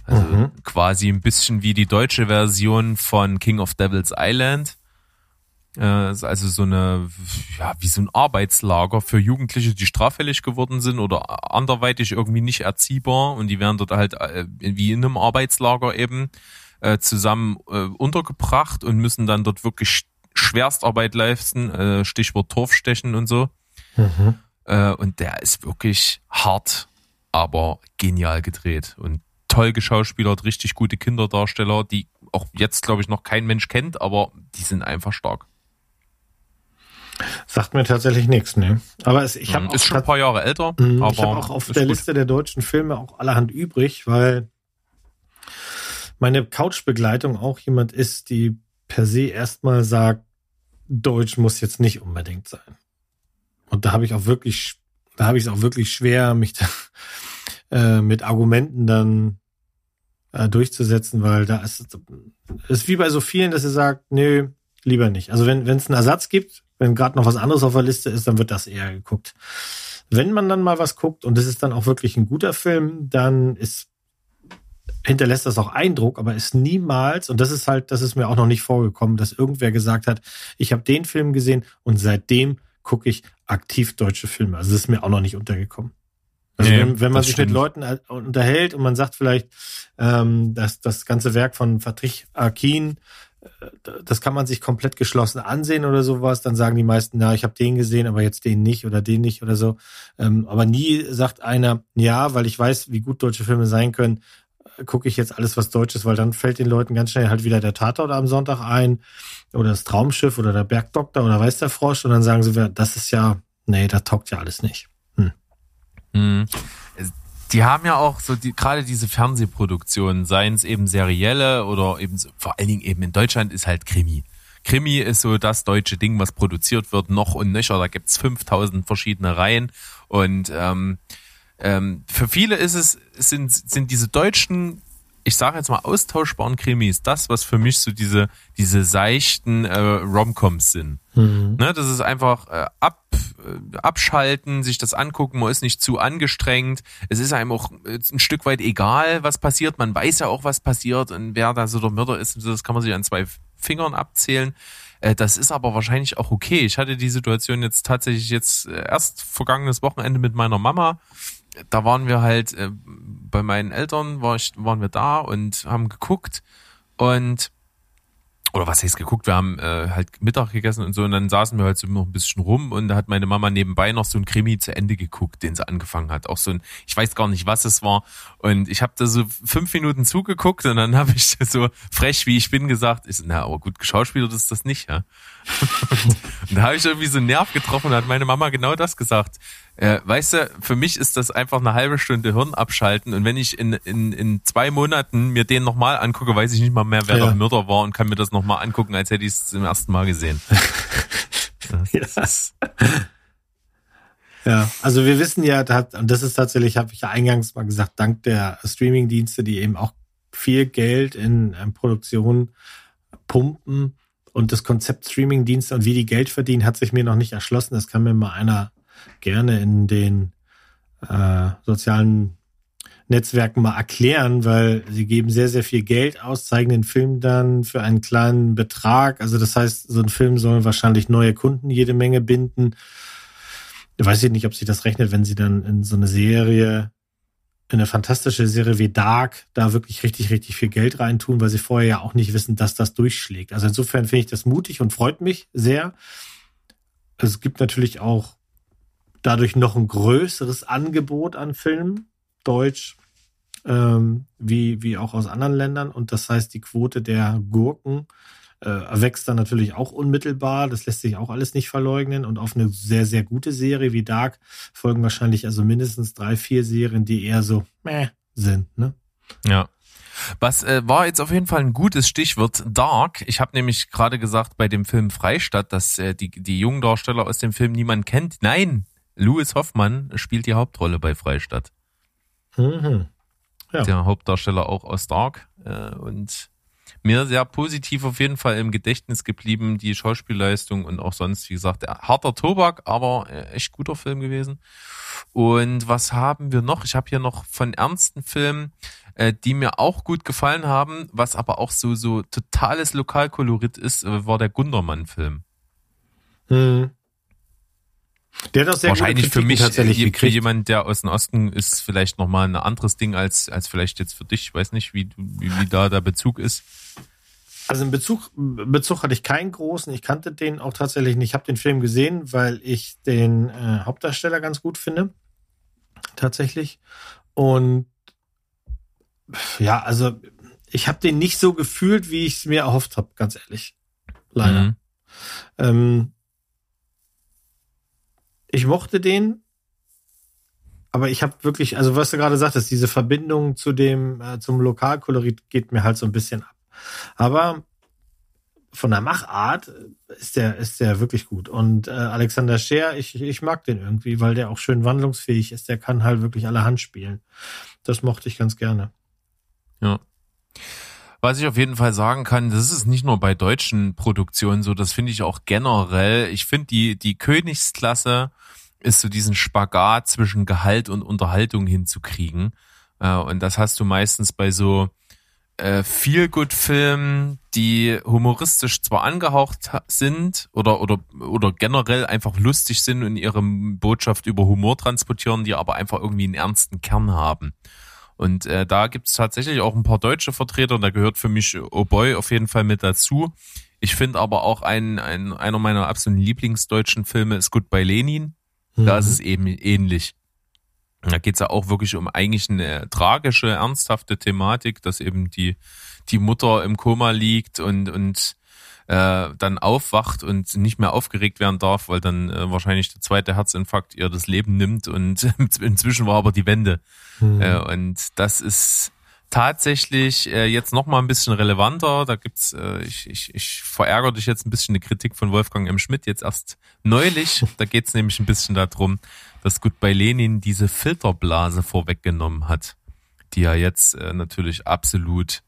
Also Mhm. quasi ein bisschen wie die deutsche Version von King of Devil's Island. Äh, ist also so eine, ja, wie so ein Arbeitslager für Jugendliche, die straffällig geworden sind oder anderweitig irgendwie nicht erziehbar und die werden dort halt äh, wie in einem Arbeitslager eben äh, zusammen äh, untergebracht und müssen dann dort wirklich Schwerstarbeit leisten, äh, Stichwort Torfstechen und so. Mhm. Äh, und der ist wirklich hart, aber genial gedreht und toll geschauspielert, richtig gute Kinderdarsteller, die auch jetzt, glaube ich, noch kein Mensch kennt, aber die sind einfach stark. Sagt mir tatsächlich nichts, ne? Aber es, ich habe ist schon ein paar Jahre älter, Mhm, aber ich habe auch auf der gut. Liste der deutschen Filme auch allerhand übrig, weil meine Couchbegleitung auch jemand ist, die per se erstmal sagt, Deutsch muss jetzt nicht unbedingt sein. Und da habe ich auch wirklich, da habe ich es auch wirklich schwer, mich da, äh, mit Argumenten dann äh, durchzusetzen, weil da ist es wie bei so vielen, dass sie sagt, nö, lieber nicht. Also wenn es einen Ersatz gibt, Wenn gerade noch was anderes auf der Liste ist, dann wird das eher geguckt. Wenn man dann mal was guckt und es ist dann auch wirklich ein guter Film, dann ist hinterlässt das auch Eindruck, aber ist niemals, und das ist halt, das ist mir auch noch nicht vorgekommen, dass irgendwer gesagt hat, ich habe den Film gesehen und seitdem gucke ich aktiv deutsche Filme. Also das ist mir auch noch nicht untergekommen. Also Nee, wenn, wenn man sich stimmt. mit Leuten äh, unterhält und man sagt vielleicht, ähm, dass das ganze Werk von Patrick Akin, äh, das kann man sich komplett geschlossen ansehen oder sowas, dann sagen die meisten, na, ich habe den gesehen, aber jetzt den nicht oder den nicht oder so. Ähm, aber nie sagt einer, ja, weil ich weiß, wie gut deutsche Filme sein können, äh, gucke ich jetzt alles, was Deutsch ist, weil dann fällt den Leuten ganz schnell halt wieder der Tatort am Sonntag ein oder das Traumschiff oder der Bergdoktor oder weiß der Frosch und dann sagen sie, das ist ja, nee, das taugt ja alles nicht. Mhm. Die haben ja auch so die, gerade diese Fernsehproduktionen, seien es eben serielle oder eben vor allen Dingen eben in Deutschland ist halt Krimi. Krimi ist so das deutsche Ding, was produziert wird, noch und nöcher. Da gibt's 5000 verschiedene Reihen. Und ähm, ähm, für viele ist es, sind, sind diese deutschen, ich sage jetzt mal, austauschbaren Krimis, das, was für mich so diese, diese seichten äh, Romcoms sind. Ne, das ist einfach äh, ab, äh, abschalten, sich das angucken, man ist nicht zu angestrengt. Es ist einem auch äh, ein Stück weit egal, was passiert. Man weiß ja auch, was passiert und wer da so der Mörder ist. Das kann man sich an zwei Fingern abzählen. Äh, Das ist aber wahrscheinlich auch okay. Ich hatte die Situation jetzt tatsächlich jetzt äh, erst vergangenes Wochenende mit meiner Mama. Da waren wir halt äh, bei meinen Eltern, war ich, waren wir da und haben geguckt und oder was heißt geguckt, wir haben äh, halt Mittag gegessen und so und dann saßen wir halt so noch ein bisschen rum und da hat meine Mama nebenbei noch so ein Krimi zu Ende geguckt, den sie angefangen hat. Auch so ein, ich weiß gar nicht, was es war. Und ich habe da so fünf Minuten zugeguckt und dann habe ich so frech, wie ich bin, gesagt, ist, na, aber gut geschauspielert ist das nicht, ja. Und da habe ich irgendwie so einen Nerv getroffen und hat meine Mama genau das gesagt. Äh, weißt du, für mich ist das einfach eine halbe Stunde Hirn abschalten und wenn ich in, in, in zwei Monaten mir den nochmal angucke, weiß ich nicht mal mehr, wer Ja. der Mörder war und kann mir das nochmal angucken, als hätte ich es zum ersten Mal gesehen. Ja, also wir wissen ja, und das ist tatsächlich, habe ich ja eingangs mal gesagt, dank der Streaming-Dienste, die eben auch viel Geld in Produktion pumpen und das Konzept Streaming-Dienste und wie die Geld verdienen, hat sich mir noch nicht erschlossen. Das kann mir mal einer gerne in den äh, sozialen Netzwerken mal erklären, weil sie geben sehr, sehr viel Geld aus, zeigen den Film dann für einen kleinen Betrag. Also das heißt, so ein Film soll wahrscheinlich neue Kunden jede Menge binden. Ich weiß ich nicht, ob sich das rechnet, wenn sie dann in so eine Serie, in eine fantastische Serie wie Dark, da wirklich richtig, richtig viel Geld reintun, weil sie vorher ja auch nicht wissen, dass das durchschlägt. Also insofern finde ich das mutig und freut mich sehr. Es gibt natürlich auch dadurch noch ein größeres Angebot an Filmen, Deutsch, ähm, wie, wie auch aus anderen Ländern. Und das heißt, die Quote der Gurken wächst dann natürlich auch unmittelbar. Das lässt sich auch alles nicht verleugnen. Und auf eine sehr, sehr gute Serie wie Dark folgen wahrscheinlich also mindestens drei, vier Serien, die eher so meh sind. Ne? ja. Was äh, war jetzt auf jeden Fall ein gutes Stichwort Dark. Ich habe nämlich gerade gesagt bei dem Film Freistadt, dass äh, die, die jungen Darsteller aus dem Film niemand kennt. Nein, Louis Hoffmann spielt die Hauptrolle bei Freistadt. Mhm. Ja. der Hauptdarsteller auch aus Dark äh, und mir sehr positiv auf jeden Fall im Gedächtnis geblieben, die Schauspielleistung und auch sonst, wie gesagt, harter Tobak, aber äh, echt guter Film gewesen. Und was haben wir noch? Ich habe hier noch von ernsten Filmen, äh, die mir auch gut gefallen haben, was aber auch so so totales Lokalkolorit ist, äh, war der Gundermann-Film. Mhm. Der hat auch sehr Wahrscheinlich für mich, tatsächlich äh, für jemand, der aus dem Osten ist, vielleicht nochmal ein anderes Ding als, als vielleicht jetzt für dich. Ich weiß nicht, wie, wie, wie da der Bezug ist. Also in Bezug, Bezug hatte ich keinen großen. Ich kannte den auch tatsächlich nicht. Ich habe den Film gesehen, weil ich den äh, Hauptdarsteller ganz gut finde. Tatsächlich. Und ja, also ich habe den nicht so gefühlt, wie ich es mir erhofft habe, ganz ehrlich. Leider. Mhm. Ähm, ich mochte den, aber ich habe wirklich, also was du gerade sagtest, diese Verbindung zu dem, äh, zum Lokalkolorit geht mir halt so ein bisschen ab. Aber von der Machart ist der, ist der wirklich gut. Und äh, Alexander Scher, ich, ich mag den irgendwie, weil der auch schön wandlungsfähig ist. Der kann halt wirklich alle Hand spielen. Das mochte ich ganz gerne. Ja. Was ich auf jeden Fall sagen kann, das ist nicht nur bei deutschen Produktionen so, das finde ich auch generell. Ich finde die, die Königsklasse ist so diesen Spagat zwischen Gehalt und Unterhaltung hinzukriegen. Äh, und das hast du meistens bei so äh, Feel-Good-Filmen, die humoristisch zwar angehaucht sind oder, oder, oder generell einfach lustig sind und ihre Botschaft über Humor transportieren, die aber einfach irgendwie einen ernsten Kern haben. Und äh, da gibt's tatsächlich auch ein paar deutsche Vertreter, da gehört für mich Oh Boy auf jeden Fall mit dazu. Ich finde aber auch ein, ein, einer meiner absoluten Lieblingsdeutschen Filme ist Goodbye Lenin. Mhm. Da ist es eben ähnlich. Da geht's ja auch wirklich um eigentlich eine tragische, ernsthafte Thematik, dass eben die, die Mutter im Koma liegt und, und äh, dann aufwacht und nicht mehr aufgeregt werden darf, weil dann äh, wahrscheinlich der zweite Herzinfarkt ihr das Leben nimmt und inzwischen war aber die Wende. Mhm. Äh, und das ist tatsächlich äh, jetzt noch mal ein bisschen relevanter. Da gibt's, äh, ich, ich, ich verärgere dich jetzt ein bisschen eine Kritik von Wolfgang M. Schmidt jetzt erst neulich. Da geht's nämlich ein bisschen darum, dass gut bei Lenin diese Filterblase vorweggenommen hat, die ja jetzt äh, natürlich absolut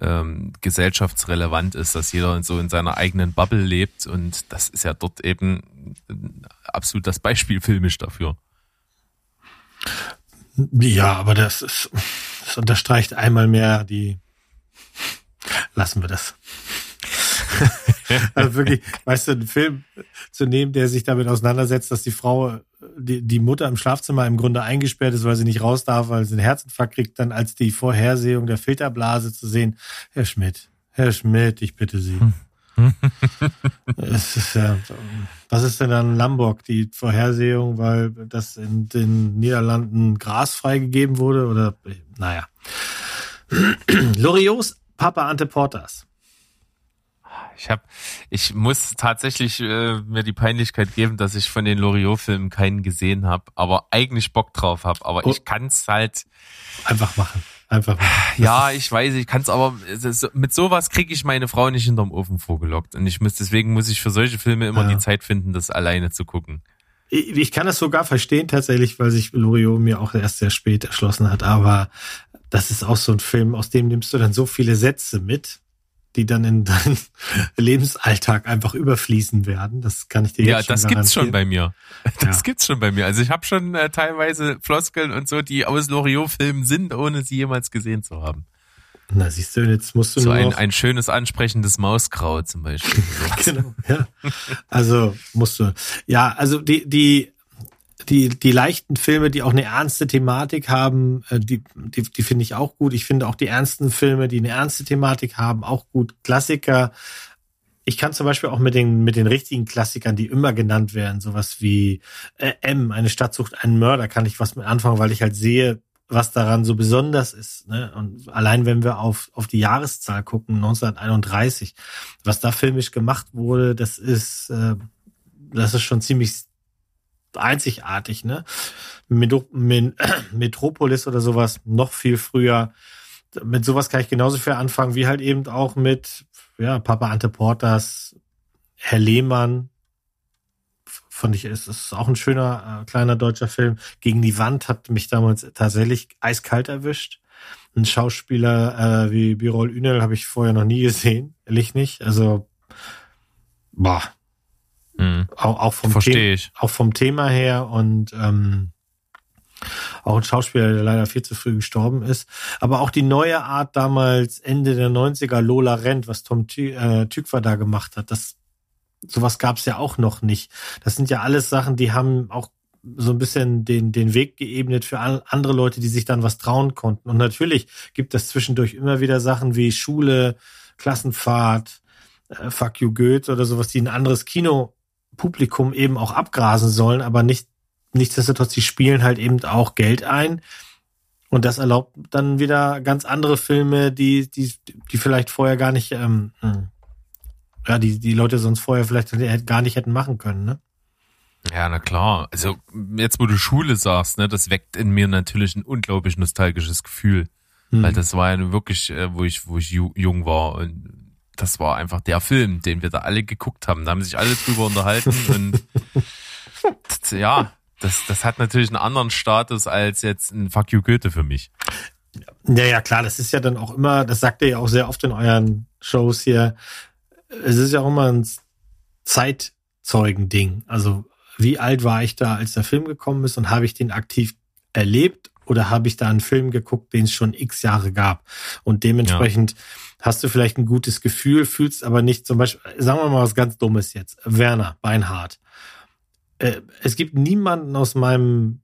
ähm, gesellschaftsrelevant ist, dass jeder so in seiner eigenen Bubble lebt und das ist ja dort eben absolut das Beispiel filmisch dafür. Ja, aber das ist, das unterstreicht einmal mehr die, lassen wir das. also wirklich, weißt du, einen Film zu nehmen, der sich damit auseinandersetzt, dass die Frau, die, die Mutter im Schlafzimmer im Grunde eingesperrt ist, weil sie nicht raus darf, weil sie einen Herzinfarkt kriegt, dann als die Vorhersehung der Filterblase zu sehen. Herr Schmidt, Herr Schmidt, ich bitte Sie. es ist ja, was ist denn dann Lamborg, die Vorhersehung, weil das in den Niederlanden Gras freigegeben wurde oder, naja. Loriots Papa Ante Portas. Ich habe, ich muss tatsächlich äh, mir die Peinlichkeit geben, dass ich von den Loriot-Filmen keinen gesehen habe, aber eigentlich Bock drauf habe. Aber oh. ich kann's halt einfach machen. Einfach machen. Ja, ich weiß, ich kann's aber mit sowas kriege ich meine Frau nicht hinterm Ofen vorgelockt und ich muss deswegen muss ich für solche Filme immer ja. die Zeit finden, das alleine zu gucken. Ich, ich kann das sogar verstehen tatsächlich, weil sich Loriot mir auch erst sehr spät erschlossen hat, aber das ist auch so ein Film, aus dem nimmst du dann so viele Sätze mit die dann in deinen Lebensalltag einfach überfließen werden. Das kann ich dir ja, jetzt schon Ja, das gibt's schon bei mir. Das ja. gibt's schon bei mir. Also ich habe schon äh, teilweise Floskeln und so, die aus Loriot-Filmen sind, ohne sie jemals gesehen zu haben. Na, siehst du, jetzt musst du so nur ein, ein schönes ansprechendes Mauskraut zum Beispiel. genau, ja. Also musst du. Ja, also die die die, die leichten Filme, die auch eine ernste Thematik haben, äh, die, die, die finde ich auch gut. Ich finde auch die ernsten Filme, die eine ernste Thematik haben, auch gut. Klassiker. Ich kann zum Beispiel auch mit den, mit den richtigen Klassikern, die immer genannt werden, sowas wie äh, M, eine Stadt sucht einen Mörder, kann ich was mit anfangen, weil ich halt sehe, was daran so besonders ist. Ne? Und allein wenn wir auf, auf die Jahreszahl gucken, 1931, was da filmisch gemacht wurde, das ist, äh, das ist schon ziemlich einzigartig, ne? Metropolis oder sowas noch viel früher. Mit sowas kann ich genauso viel anfangen, wie halt eben auch mit, ja, Papa Ante Portas, Herr Lehmann, fand ich, es ist auch ein schöner, äh, kleiner deutscher Film. Gegen die Wand hat mich damals tatsächlich eiskalt erwischt. Ein Schauspieler äh, wie Birol Ünel habe ich vorher noch nie gesehen, ehrlich nicht. Also, boah, Mhm. Auch, auch, vom Verstehe ich. auch vom Thema her und ähm, auch ein Schauspieler, der leider viel zu früh gestorben ist. Aber auch die neue Art damals, Ende der 90er, Lola Rent, was Tom Tü äh, Tykwer da gemacht hat, das sowas gab es ja auch noch nicht. Das sind ja alles Sachen, die haben auch so ein bisschen den, den Weg geebnet für andere Leute, die sich dann was trauen konnten. Und natürlich gibt es zwischendurch immer wieder Sachen wie Schule, Klassenfahrt, äh, Fuck You Goethe oder sowas, die ein anderes Kino Publikum eben auch abgrasen sollen, aber nicht, nichtsdestotrotz, die spielen halt eben auch Geld ein. Und das erlaubt dann wieder ganz andere Filme, die, die, die vielleicht vorher gar nicht, ähm, hm, ja, die, die Leute sonst vorher vielleicht gar nicht hätten machen können, ne? Ja, na klar. Also jetzt, wo du Schule sagst, ne, das weckt in mir natürlich ein unglaublich nostalgisches Gefühl. Hm. Weil das war ja wirklich, äh, wo ich, wo ich jung war und das war einfach der Film, den wir da alle geguckt haben. Da haben sich alle drüber unterhalten und ja, das, das hat natürlich einen anderen Status als jetzt ein Fuck You Goethe für mich. Ja, ja, klar, das ist ja dann auch immer, das sagt ihr ja auch sehr oft in euren Shows hier. Es ist ja auch immer ein Zeitzeugending. Also, wie alt war ich da, als der Film gekommen ist und habe ich den aktiv erlebt oder habe ich da einen Film geguckt, den es schon x Jahre gab? Und dementsprechend ja. Hast du vielleicht ein gutes Gefühl, fühlst aber nicht zum Beispiel, sagen wir mal was ganz Dummes jetzt, Werner Beinhardt. Äh, es gibt niemanden aus meinem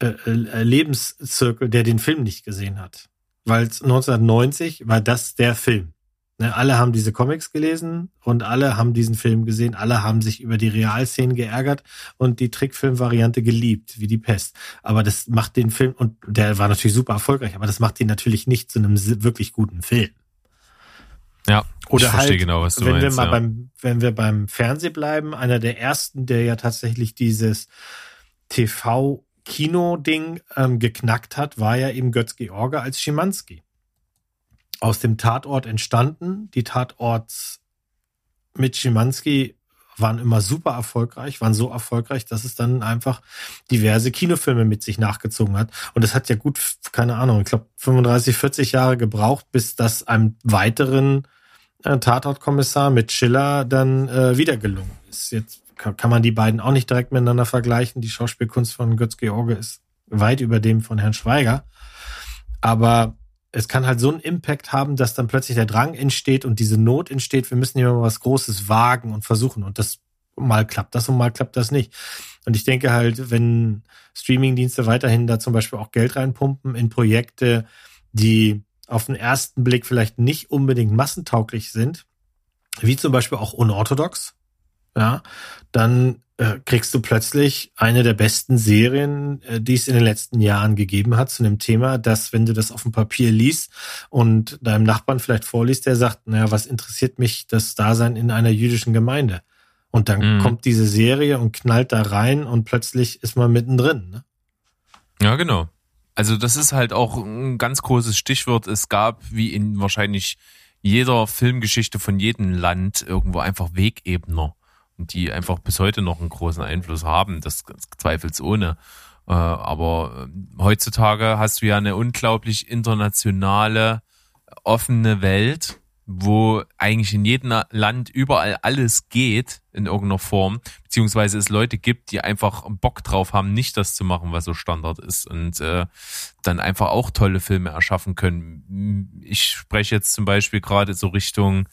äh, äh, Lebenszirkel, der den Film nicht gesehen hat. Weil 1990 war das der Film. Ne, alle haben diese Comics gelesen und alle haben diesen Film gesehen, alle haben sich über die Realszenen geärgert und die Trickfilm-Variante geliebt, wie die Pest. Aber das macht den Film, und der war natürlich super erfolgreich, aber das macht ihn natürlich nicht zu einem wirklich guten Film. Ja, Oder ich verstehe halt, genau, was du wenn meinst. wir mal ja. beim, wenn wir beim Fernseh bleiben, einer der ersten, der ja tatsächlich dieses TV-Kino-Ding ähm, geknackt hat, war ja eben Götz George als Schimanski aus dem Tatort entstanden. Die Tatorts mit Schimanski waren immer super erfolgreich, waren so erfolgreich, dass es dann einfach diverse Kinofilme mit sich nachgezogen hat. Und es hat ja gut, keine Ahnung, ich glaube 35, 40 Jahre gebraucht, bis das einem weiteren äh, Tatortkommissar mit Schiller dann äh, wieder gelungen ist. Jetzt kann, kann man die beiden auch nicht direkt miteinander vergleichen. Die Schauspielkunst von Götz George ist weit über dem von Herrn Schweiger. Aber es kann halt so einen Impact haben, dass dann plötzlich der Drang entsteht und diese Not entsteht, wir müssen hier mal was Großes wagen und versuchen. Und das mal klappt das und mal klappt das nicht. Und ich denke halt, wenn Streamingdienste weiterhin da zum Beispiel auch Geld reinpumpen in Projekte, die auf den ersten Blick vielleicht nicht unbedingt massentauglich sind, wie zum Beispiel auch unorthodox, ja, dann äh, kriegst du plötzlich eine der besten Serien, äh, die es in den letzten Jahren gegeben hat, zu einem Thema, dass, wenn du das auf dem Papier liest und deinem Nachbarn vielleicht vorliest, der sagt, naja, was interessiert mich das Dasein in einer jüdischen Gemeinde? Und dann Mhm. kommt diese Serie und knallt da rein und plötzlich ist man mittendrin. Ne? Ja, genau. Also das ist halt auch ein ganz großes Stichwort. Es gab, wie in wahrscheinlich jeder Filmgeschichte von jedem Land, irgendwo einfach Wegebner. Die einfach bis heute noch einen großen Einfluss haben, das, zweifelsohne. Äh, aber äh, heutzutage hast du ja eine unglaublich internationale, offene Welt, wo eigentlich in jedem Land überall alles geht in irgendeiner Form, beziehungsweise es Leute gibt, die einfach Bock drauf haben, nicht das zu machen, was so Standard ist und äh, dann einfach auch tolle Filme erschaffen können. Ich spreche jetzt zum Beispiel gerade so Richtung,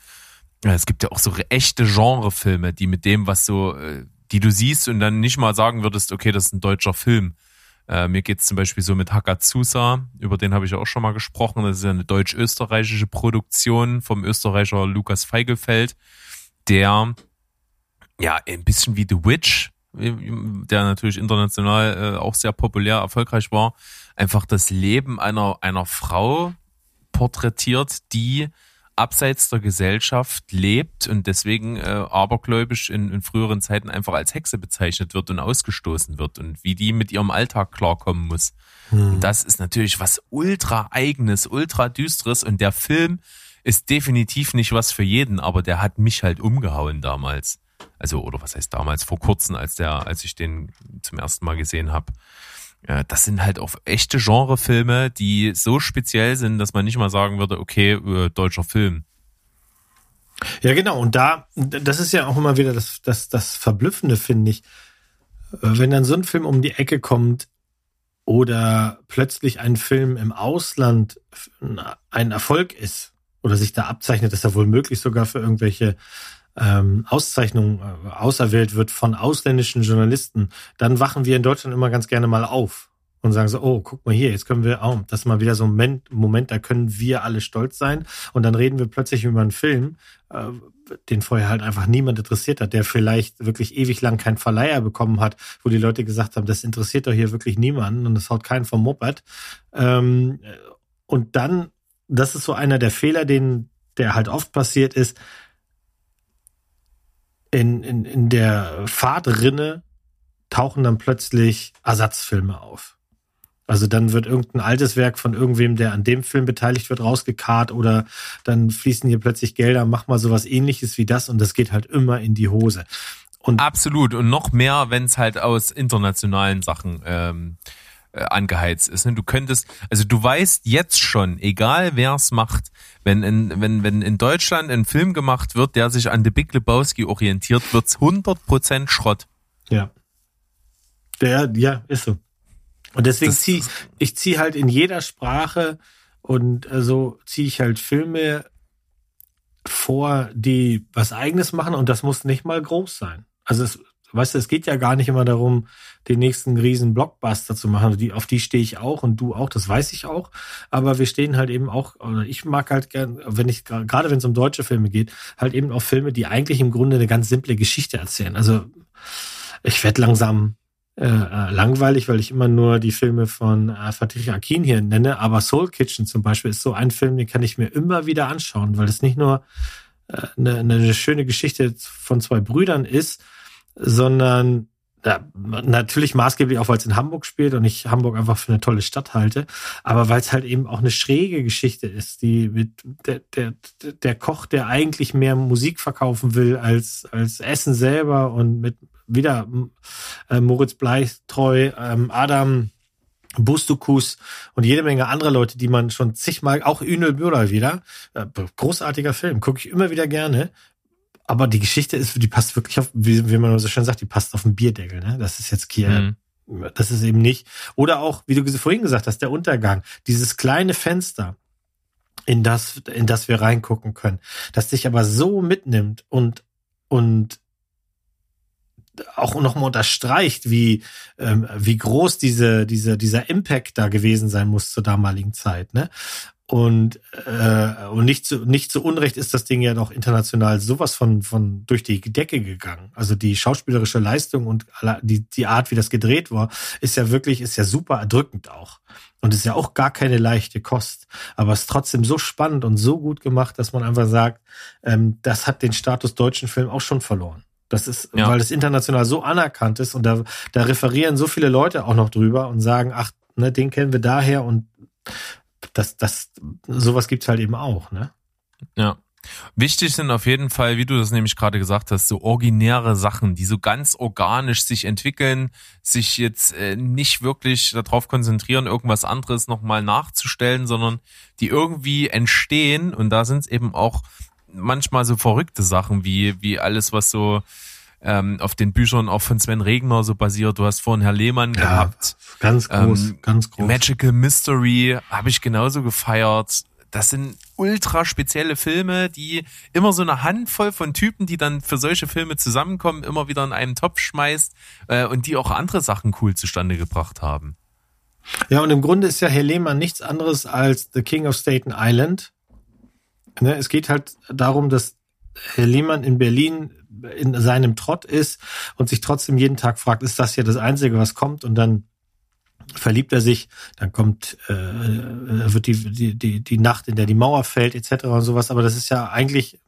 es gibt ja auch so echte Genrefilme, die mit dem, was so, äh, die du siehst und dann nicht mal sagen würdest, okay, das ist ein deutscher Film. Äh, mir geht's zum Beispiel so mit Hakazusa, über den habe ich ja auch schon mal gesprochen. Das ist ja eine deutsch-österreichische Produktion vom Österreicher Lukas Feigelfeld, der ja ein bisschen wie The Witch, der natürlich international äh, auch sehr populär, erfolgreich war, einfach das Leben einer, einer Frau porträtiert, die abseits der Gesellschaft lebt und deswegen äh, abergläubisch in, in früheren Zeiten einfach als Hexe bezeichnet wird und ausgestoßen wird und wie die mit ihrem Alltag klarkommen muss. Und das ist natürlich was ultra eigenes, ultra düsteres und der Film ist definitiv nicht was für jeden, aber der hat mich halt umgehauen damals. Also oder was heißt damals vor kurzem, als der, als ich den zum ersten Mal gesehen habe. Ja, das sind halt auch echte Genrefilme, die so speziell sind, dass man nicht mal sagen würde, okay, äh, deutscher Film. Ja, genau. Und da, das ist ja auch immer wieder das, das, das Verblüffende, finde ich. Äh, Wenn dann so ein Film um die Ecke kommt oder plötzlich ein Film im Ausland ein Erfolg ist oder sich da abzeichnet, dass er wohl möglich sogar für irgendwelche ähm, Auszeichnungen äh, auserwählt wird von ausländischen Journalisten, dann wachen wir in Deutschland immer ganz gerne mal auf und sagen so, oh, guck mal hier, jetzt können wir, oh, das ist mal wieder so ein Moment, Moment, da können wir alle stolz sein. Und dann reden wir plötzlich über einen Film, äh, den vorher halt einfach niemand interessiert hat, der vielleicht wirklich ewig lang keinen Verleiher bekommen hat, wo die Leute gesagt haben, das interessiert doch hier wirklich niemanden und das haut keinen vom Moped. Ähm, und dann, das ist so einer der Fehler, den, der halt oft passiert ist, in, in, in der Fahrtrinne tauchen dann plötzlich Ersatzfilme auf. Also dann wird irgendein altes Werk von irgendwem, der an dem Film beteiligt wird, rausgekarrt oder dann fließen hier plötzlich Gelder, mach mal sowas ähnliches wie das und das geht halt immer in die Hose. Und Absolut. Und noch mehr, wenn es halt aus internationalen Sachen ähm, äh, angeheizt ist. Ne? Du könntest, also du weißt jetzt schon, egal wer es macht, wenn in, wenn, wenn in Deutschland ein Film gemacht wird, der sich an The Big Lebowski orientiert, wird's 100% Schrott. Ja. Der, ja, ist so. Und deswegen Das- zieh ich zieh halt in jeder Sprache und äh, so ziehe ich halt Filme vor, die was eigenes machen und das muss nicht mal groß sein. Also es, weißt du, es geht ja gar nicht immer darum, den nächsten riesen Blockbuster zu machen. Die, auf die stehe ich auch und du auch, das weiß ich auch. Aber wir stehen halt eben auch, oder ich mag halt gern, wenn ich, gerade wenn es um deutsche Filme geht, halt eben auf Filme, die eigentlich im Grunde eine ganz simple Geschichte erzählen. Also ich werde langsam äh, äh, langweilig, weil ich immer nur die Filme von äh, Fatih Akin hier nenne, aber Soul Kitchen zum Beispiel ist so ein Film, den kann ich mir immer wieder anschauen, weil es nicht nur äh, eine, eine schöne Geschichte von zwei Brüdern ist, sondern ja, natürlich maßgeblich auch, weil es in Hamburg spielt und ich Hamburg einfach für eine tolle Stadt halte, aber weil es halt eben auch eine schräge Geschichte ist, die mit der, der, der Koch, der eigentlich mehr Musik verkaufen will als, als Essen selber und mit wieder äh, Moritz Bleich treu, ähm, Adam Bustukus und jede Menge andere Leute, die man schon zigmal, auch Ünel Müller wieder, äh, großartiger Film, gucke ich immer wieder gerne. Aber die Geschichte ist, die passt wirklich auf, wie, wie man so schön sagt, die passt auf den Bierdeckel. Ne? Das ist jetzt hier, Mhm. das ist eben nicht. Oder auch, wie du vorhin gesagt hast, der Untergang, dieses kleine Fenster, in das, in das wir reingucken können, das dich aber so mitnimmt und, und auch nochmal unterstreicht, wie, ähm, wie groß diese, diese, dieser Impact da gewesen sein muss zur damaligen Zeit, ne? Und, äh, und nicht zu, nicht zu Unrecht ist das Ding ja doch international sowas von, von durch die Decke gegangen. Also die schauspielerische Leistung und die, die Art, wie das gedreht war, ist ja wirklich, ist ja super erdrückend auch. Und ist ja auch gar keine leichte Kost. Aber es ist trotzdem so spannend und so gut gemacht, dass man einfach sagt, ähm, das hat den Status deutschen Film auch schon verloren. Das ist, Ja. weil das international so anerkannt ist und da, da referieren so viele Leute auch noch drüber und sagen, ach, ne, den kennen wir daher und das, das, sowas gibt's halt eben auch, ne? Ja. Wichtig sind auf jeden Fall, wie du das nämlich gerade gesagt hast, so originäre Sachen, die so ganz organisch sich entwickeln, sich jetzt äh, nicht wirklich darauf konzentrieren, irgendwas anderes nochmal nachzustellen, sondern die irgendwie entstehen und da sind es eben auch manchmal so verrückte Sachen, wie, wie alles, was so ähm, auf den Büchern auch von Sven Regner so basiert. Du hast vorhin Herr Lehmann gehabt. ganz groß, Ähm, ganz groß. Magical Mystery habe ich genauso gefeiert. Das sind ultra spezielle Filme, die immer so eine Handvoll von Typen, die dann für solche Filme zusammenkommen, immer wieder in einen Topf schmeißt äh, und die auch andere Sachen cool zustande gebracht haben. Ja, und im Grunde ist ja Herr Lehmann nichts anderes als The King of Staten Island. Ne, es geht halt darum, dass Herr Lehmann in Berlin in seinem Trott ist und sich trotzdem jeden Tag fragt, ist das hier das Einzige, was kommt? Und dann verliebt er sich, dann kommt, äh, äh, wird die, die, die, Nacht, in der die Mauer fällt, etc. und sowas. Aber das ist ja eigentlich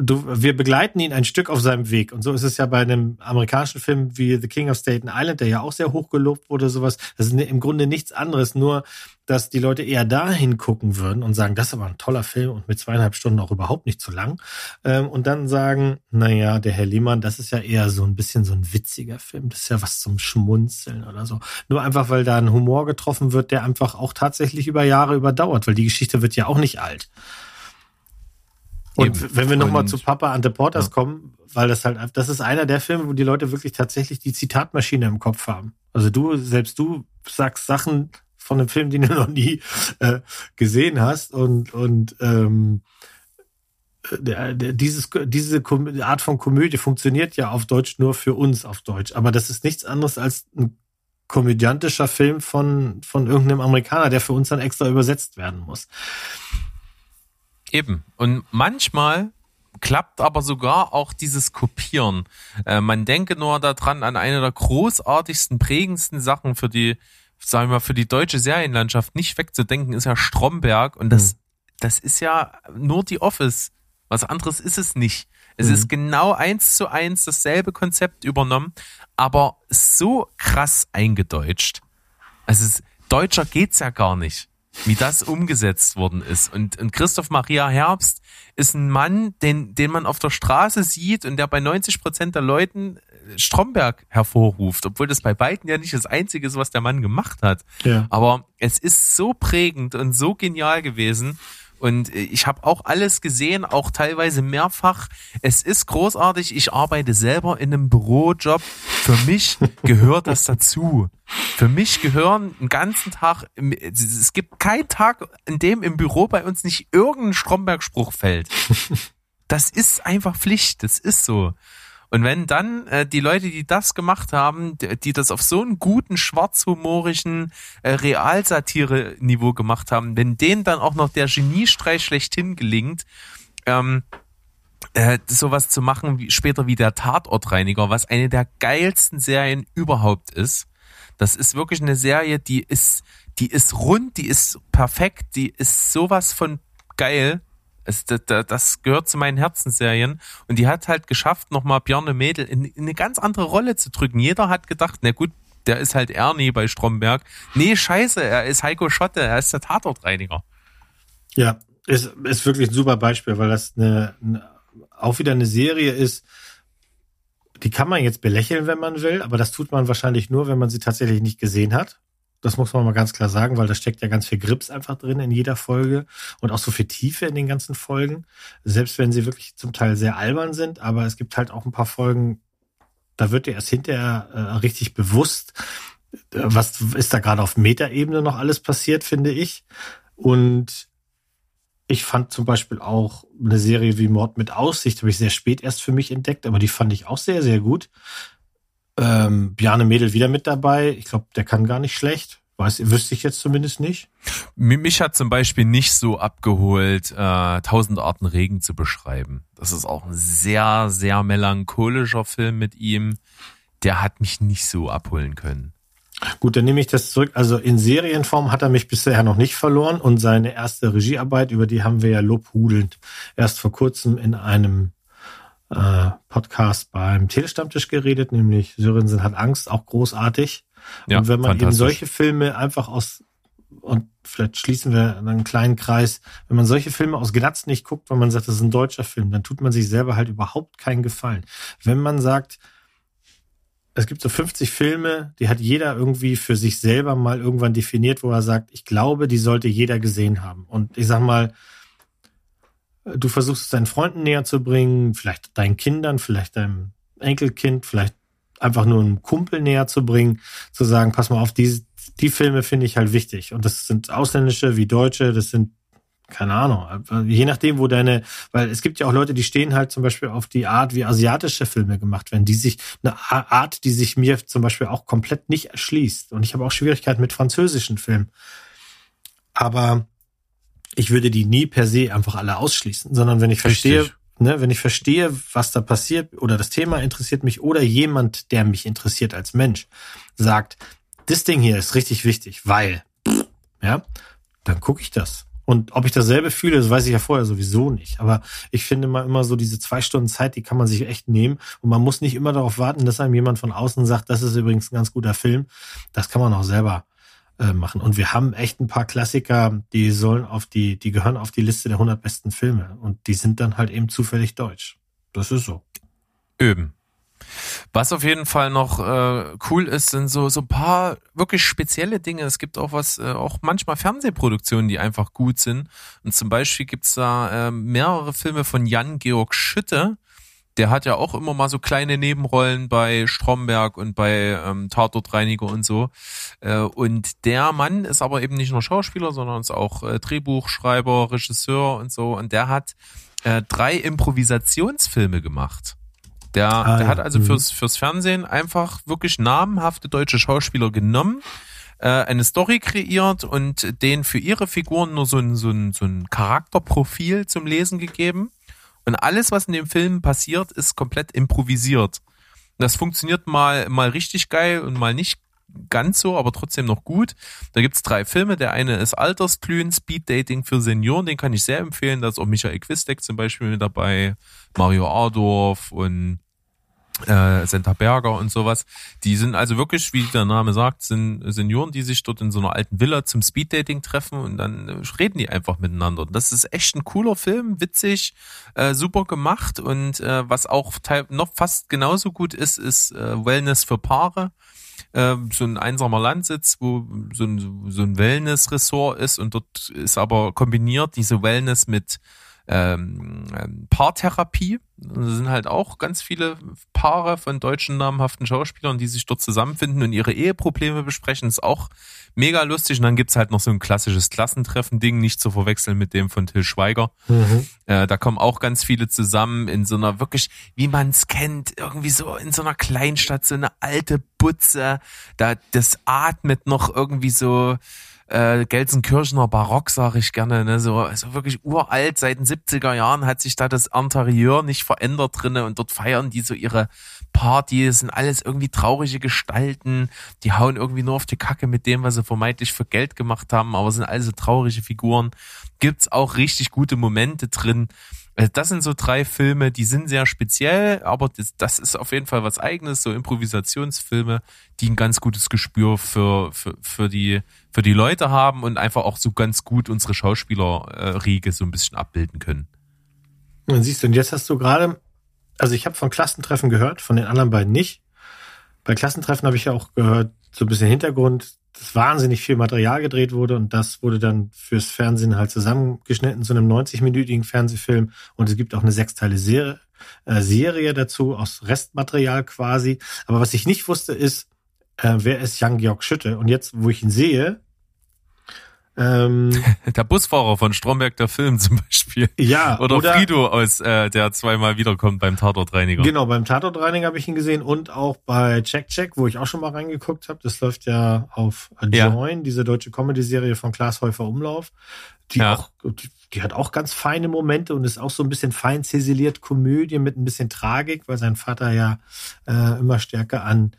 du, wir begleiten ihn ein Stück auf seinem Weg. Und so ist es ja bei einem amerikanischen Film wie The King of Staten Island, der ja auch sehr hoch gelobt wurde, sowas. Das ist im Grunde nichts anderes, nur, dass die Leute eher dahin gucken würden und sagen, das ist aber ein toller Film und mit zweieinhalb Stunden auch überhaupt nicht zu lang. Ähm, und dann sagen, naja, der Herr Lehmann, das ist ja eher so ein bisschen so ein witziger Film. Das ist ja was zum Schmunzeln oder so. Nur einfach, weil da ein Humor getroffen wird, der einfach auch tatsächlich über Jahre überdauert, weil die Geschichte wird ja auch nicht alt. Und Eben. wenn wir nochmal zu Papa and the Porters Ja. kommen, weil das halt, das ist einer der Filme, wo die Leute wirklich tatsächlich die Zitatmaschine im Kopf haben. Also du, selbst du sagst Sachen von einem Film, den du noch nie äh, gesehen hast und, und ähm, der, der, dieses, diese Art von Komödie funktioniert ja auf Deutsch nur für uns auf Deutsch. Aber das ist nichts anderes als ein komödiantischer Film von, von irgendeinem Amerikaner, der für uns dann extra übersetzt werden muss. Eben. Und manchmal klappt aber sogar auch dieses Kopieren. Äh, man denke nur daran an eine der großartigsten, prägendsten Sachen für die, sagen wir mal, für die deutsche Serienlandschaft nicht wegzudenken, ist ja Stromberg. Und das, Mhm. das ist ja nur die Office. Was anderes ist es nicht. Es Mhm. ist genau eins zu eins dasselbe Konzept übernommen, aber so krass eingedeutscht. Also es, deutscher geht's ja gar nicht, wie das umgesetzt worden ist. Und, und Christoph Maria Herbst ist ein Mann, den, den man auf der Straße sieht und der bei 90 Prozent der Leuten Stromberg hervorruft, obwohl das bei beiden ja nicht das Einzige ist, was der Mann gemacht hat. Ja. Aber es ist so prägend und so genial gewesen. Und äh, ich habe auch alles gesehen, auch teilweise mehrfach. Es ist großartig. Ich arbeite selber in einem Bürojob. Für mich gehört das dazu. Für mich gehören einen ganzen Tag, es gibt keinen Tag, in dem im Büro bei uns nicht irgendein Stromberg-Spruch fällt. Das ist einfach Pflicht. Das ist so. Und wenn dann äh, die Leute, die das gemacht haben, die, die das auf so einen guten, schwarzhumorischen äh, Realsatire-Niveau gemacht haben, wenn denen dann auch noch der Geniestreich schlechthin gelingt, ähm, äh, sowas zu machen, wie, später wie der Tatortreiniger, was eine der geilsten Serien überhaupt ist. Das ist wirklich eine Serie, die ist, die ist rund, die ist perfekt, die ist sowas von geil. Es, das, das gehört zu meinen Herzensserien. Und die hat halt geschafft, nochmal Bjarne Mädel in, in eine ganz andere Rolle zu drücken. Jeder hat gedacht, na gut, der ist halt Ernie bei Stromberg. Nee, scheiße, er ist Heiko Schotte, er ist der Tatortreiniger. Ja, ist, ist wirklich ein super Beispiel, weil das eine, eine, auch wieder eine Serie ist, die kann man jetzt belächeln, wenn man will, aber das tut man wahrscheinlich nur, wenn man sie tatsächlich nicht gesehen hat. Das muss man mal ganz klar sagen, weil da steckt ja ganz viel Grips einfach drin in jeder Folge und auch so viel Tiefe in den ganzen Folgen. Selbst wenn sie wirklich zum Teil sehr albern sind, aber es gibt halt auch ein paar Folgen, da wird dir erst hinterher äh, richtig bewusst, äh, was ist da gerade auf Metaebene noch alles passiert, finde ich. Und ich fand zum Beispiel auch eine Serie wie Mord mit Aussicht, habe ich sehr spät erst für mich entdeckt, aber die fand ich auch sehr, sehr gut. Ähm, Bjarne Mädel wieder mit dabei. Ich glaube, der kann gar nicht schlecht. Weiß, wüsste ich jetzt zumindest nicht. Mich hat zum Beispiel nicht so abgeholt, äh, Tausend Arten Regen zu beschreiben. Das ist auch ein sehr, sehr melancholischer Film mit ihm. Der hat mich nicht so abholen können. Gut, dann nehme ich das zurück. Also in Serienform hat er mich bisher noch nicht verloren und seine erste Regiearbeit, über die haben wir ja lobhudelnd erst vor kurzem in einem äh, Podcast beim Telestammtisch geredet, nämlich Sörensen hat Angst, auch großartig. Ja, und wenn man eben solche Filme einfach aus, und vielleicht schließen wir einen kleinen Kreis, wenn man solche Filme aus Glatz nicht guckt, weil man sagt, das ist ein deutscher Film, dann tut man sich selber halt überhaupt keinen Gefallen. Wenn man sagt, es gibt so 50 Filme, die hat jeder irgendwie für sich selber mal irgendwann definiert, wo er sagt, ich glaube, die sollte jeder gesehen haben. Und ich sag mal, du versuchst es deinen Freunden näher zu bringen, vielleicht deinen Kindern, vielleicht deinem Enkelkind, vielleicht einfach nur einem Kumpel näher zu bringen, zu sagen, pass mal auf, die, die Filme finde ich halt wichtig. Und das sind ausländische wie deutsche, das sind, keine Ahnung, je nachdem, wo deine, weil es gibt ja auch Leute, die stehen halt zum Beispiel auf die Art, wie asiatische Filme gemacht werden, die sich, eine Art, die sich mir zum Beispiel auch komplett nicht erschließt. Und ich habe auch Schwierigkeiten mit französischen Filmen. Aber ich würde die nie per se einfach alle ausschließen, sondern wenn ich verstehe, Richtig. ne, wenn ich verstehe, was da passiert oder das Thema interessiert mich oder jemand, der mich interessiert als Mensch, sagt, das Ding hier ist richtig wichtig, weil, ja, dann gucke ich das. Und ob ich dasselbe fühle, das weiß ich ja vorher sowieso nicht. Aber ich finde mal immer so diese zwei Stunden Zeit, die kann man sich echt nehmen. Und man muss nicht immer darauf warten, dass einem jemand von außen sagt, das ist übrigens ein ganz guter Film. Das kann man auch selber äh, machen. Und wir haben echt ein paar Klassiker, die sollen auf die, die gehören auf die Liste der 100 besten Filme. Und die sind dann halt eben zufällig deutsch. Das ist so. Üben. Was auf jeden Fall noch äh, cool ist, sind so so ein paar wirklich spezielle Dinge. Es gibt auch was, äh, auch manchmal Fernsehproduktionen, die einfach gut sind. Und zum Beispiel gibt's da äh, mehrere Filme von Jan Georg Schütte, der hat ja auch immer mal so kleine Nebenrollen bei Stromberg und bei ähm, Tatortreiniger und so. Äh, und der Mann ist aber eben nicht nur Schauspieler, sondern ist auch äh, Drehbuchschreiber, Regisseur und so. Und der hat äh, drei Improvisationsfilme gemacht. Der, ah, der hat also mhm. fürs, fürs Fernsehen einfach wirklich namhafte deutsche Schauspieler genommen, äh, eine Story kreiert und denen für ihre Figuren nur so ein, so ein, so ein Charakterprofil zum Lesen gegeben und alles, was in dem Film passiert, ist komplett improvisiert. Das funktioniert mal, mal richtig geil und mal nicht ganz so, aber trotzdem noch gut. Da gibt's drei Filme. Der eine ist Altersglühen, Speed Dating für Senioren, den kann ich sehr empfehlen. Da ist auch Michael Quistek zum Beispiel mit dabei, Mario Ardorf und äh, Senta Berger und sowas. Die sind also wirklich, wie der Name sagt, sind Senioren, die sich dort in so einer alten Villa zum Speeddating treffen und dann äh, reden die einfach miteinander. Das ist echt ein cooler Film, witzig, äh, super gemacht und äh, was auch noch fast genauso gut ist, ist äh, Wellness für Paare. Äh, so ein einsamer Landsitz, wo so ein, so ein Wellness-Ressort ist und dort ist aber kombiniert diese Wellness mit ähm, Paartherapie. Da sind halt auch ganz viele Paare von deutschen namhaften Schauspielern, die sich dort zusammenfinden und ihre Eheprobleme besprechen. ist auch mega lustig. Und dann gibt's halt noch so ein klassisches Klassentreffen-Ding, nicht zu verwechseln mit dem von Till Schweiger. Mhm. Äh, da kommen auch ganz viele zusammen in so einer wirklich, wie man es kennt, irgendwie so in so einer Kleinstadt, so eine alte Butze. Da das atmet noch irgendwie so äh, Gelsenkirchener Barock, sage ich gerne, ne? so also wirklich uralt, seit den 70er Jahren hat sich da das Interieur nicht verändert drinne und dort feiern die so ihre Party, das sind alles irgendwie traurige Gestalten, die hauen irgendwie nur auf die Kacke mit dem, was sie vermeintlich für Geld gemacht haben, aber sind also traurige Figuren. Gibt's auch richtig gute Momente drin. Also das sind so drei Filme, die sind sehr speziell, aber das, das ist auf jeden Fall was eigenes, so Improvisationsfilme, die ein ganz gutes Gespür für, für, für, die, für die Leute haben und einfach auch so ganz gut unsere Schauspielerriege so ein bisschen abbilden können. Und siehst du, und jetzt hast du gerade, also ich habe von Klassentreffen gehört, von den anderen beiden nicht. Bei Klassentreffen habe ich ja auch gehört, so ein bisschen Hintergrund, dass wahnsinnig viel Material gedreht wurde und das wurde dann fürs Fernsehen halt zusammengeschnitten zu einem 90-minütigen Fernsehfilm und es gibt auch eine sechsteile Serie, äh, Serie dazu aus Restmaterial quasi. Aber was ich nicht wusste ist, äh, wer ist Jan-Georg Schütte? Und jetzt, wo ich ihn sehe, ähm, Der Busfahrer von Stromberg der Film zum Beispiel. ja, Oder, Frido aus, äh, der zweimal wiederkommt beim Tatortreiniger. Genau, beim Tatortreiniger habe ich ihn gesehen und auch bei Check Check, wo ich auch schon mal reingeguckt habe. Das läuft ja auf Ja. Join, diese deutsche Comedy-Serie von Klaas Häufer Umlauf. Die, Ja. auch, die, die hat auch ganz feine Momente und ist auch so ein bisschen fein ziseliert Komödie mit ein bisschen Tragik, weil sein Vater ja äh, immer stärker an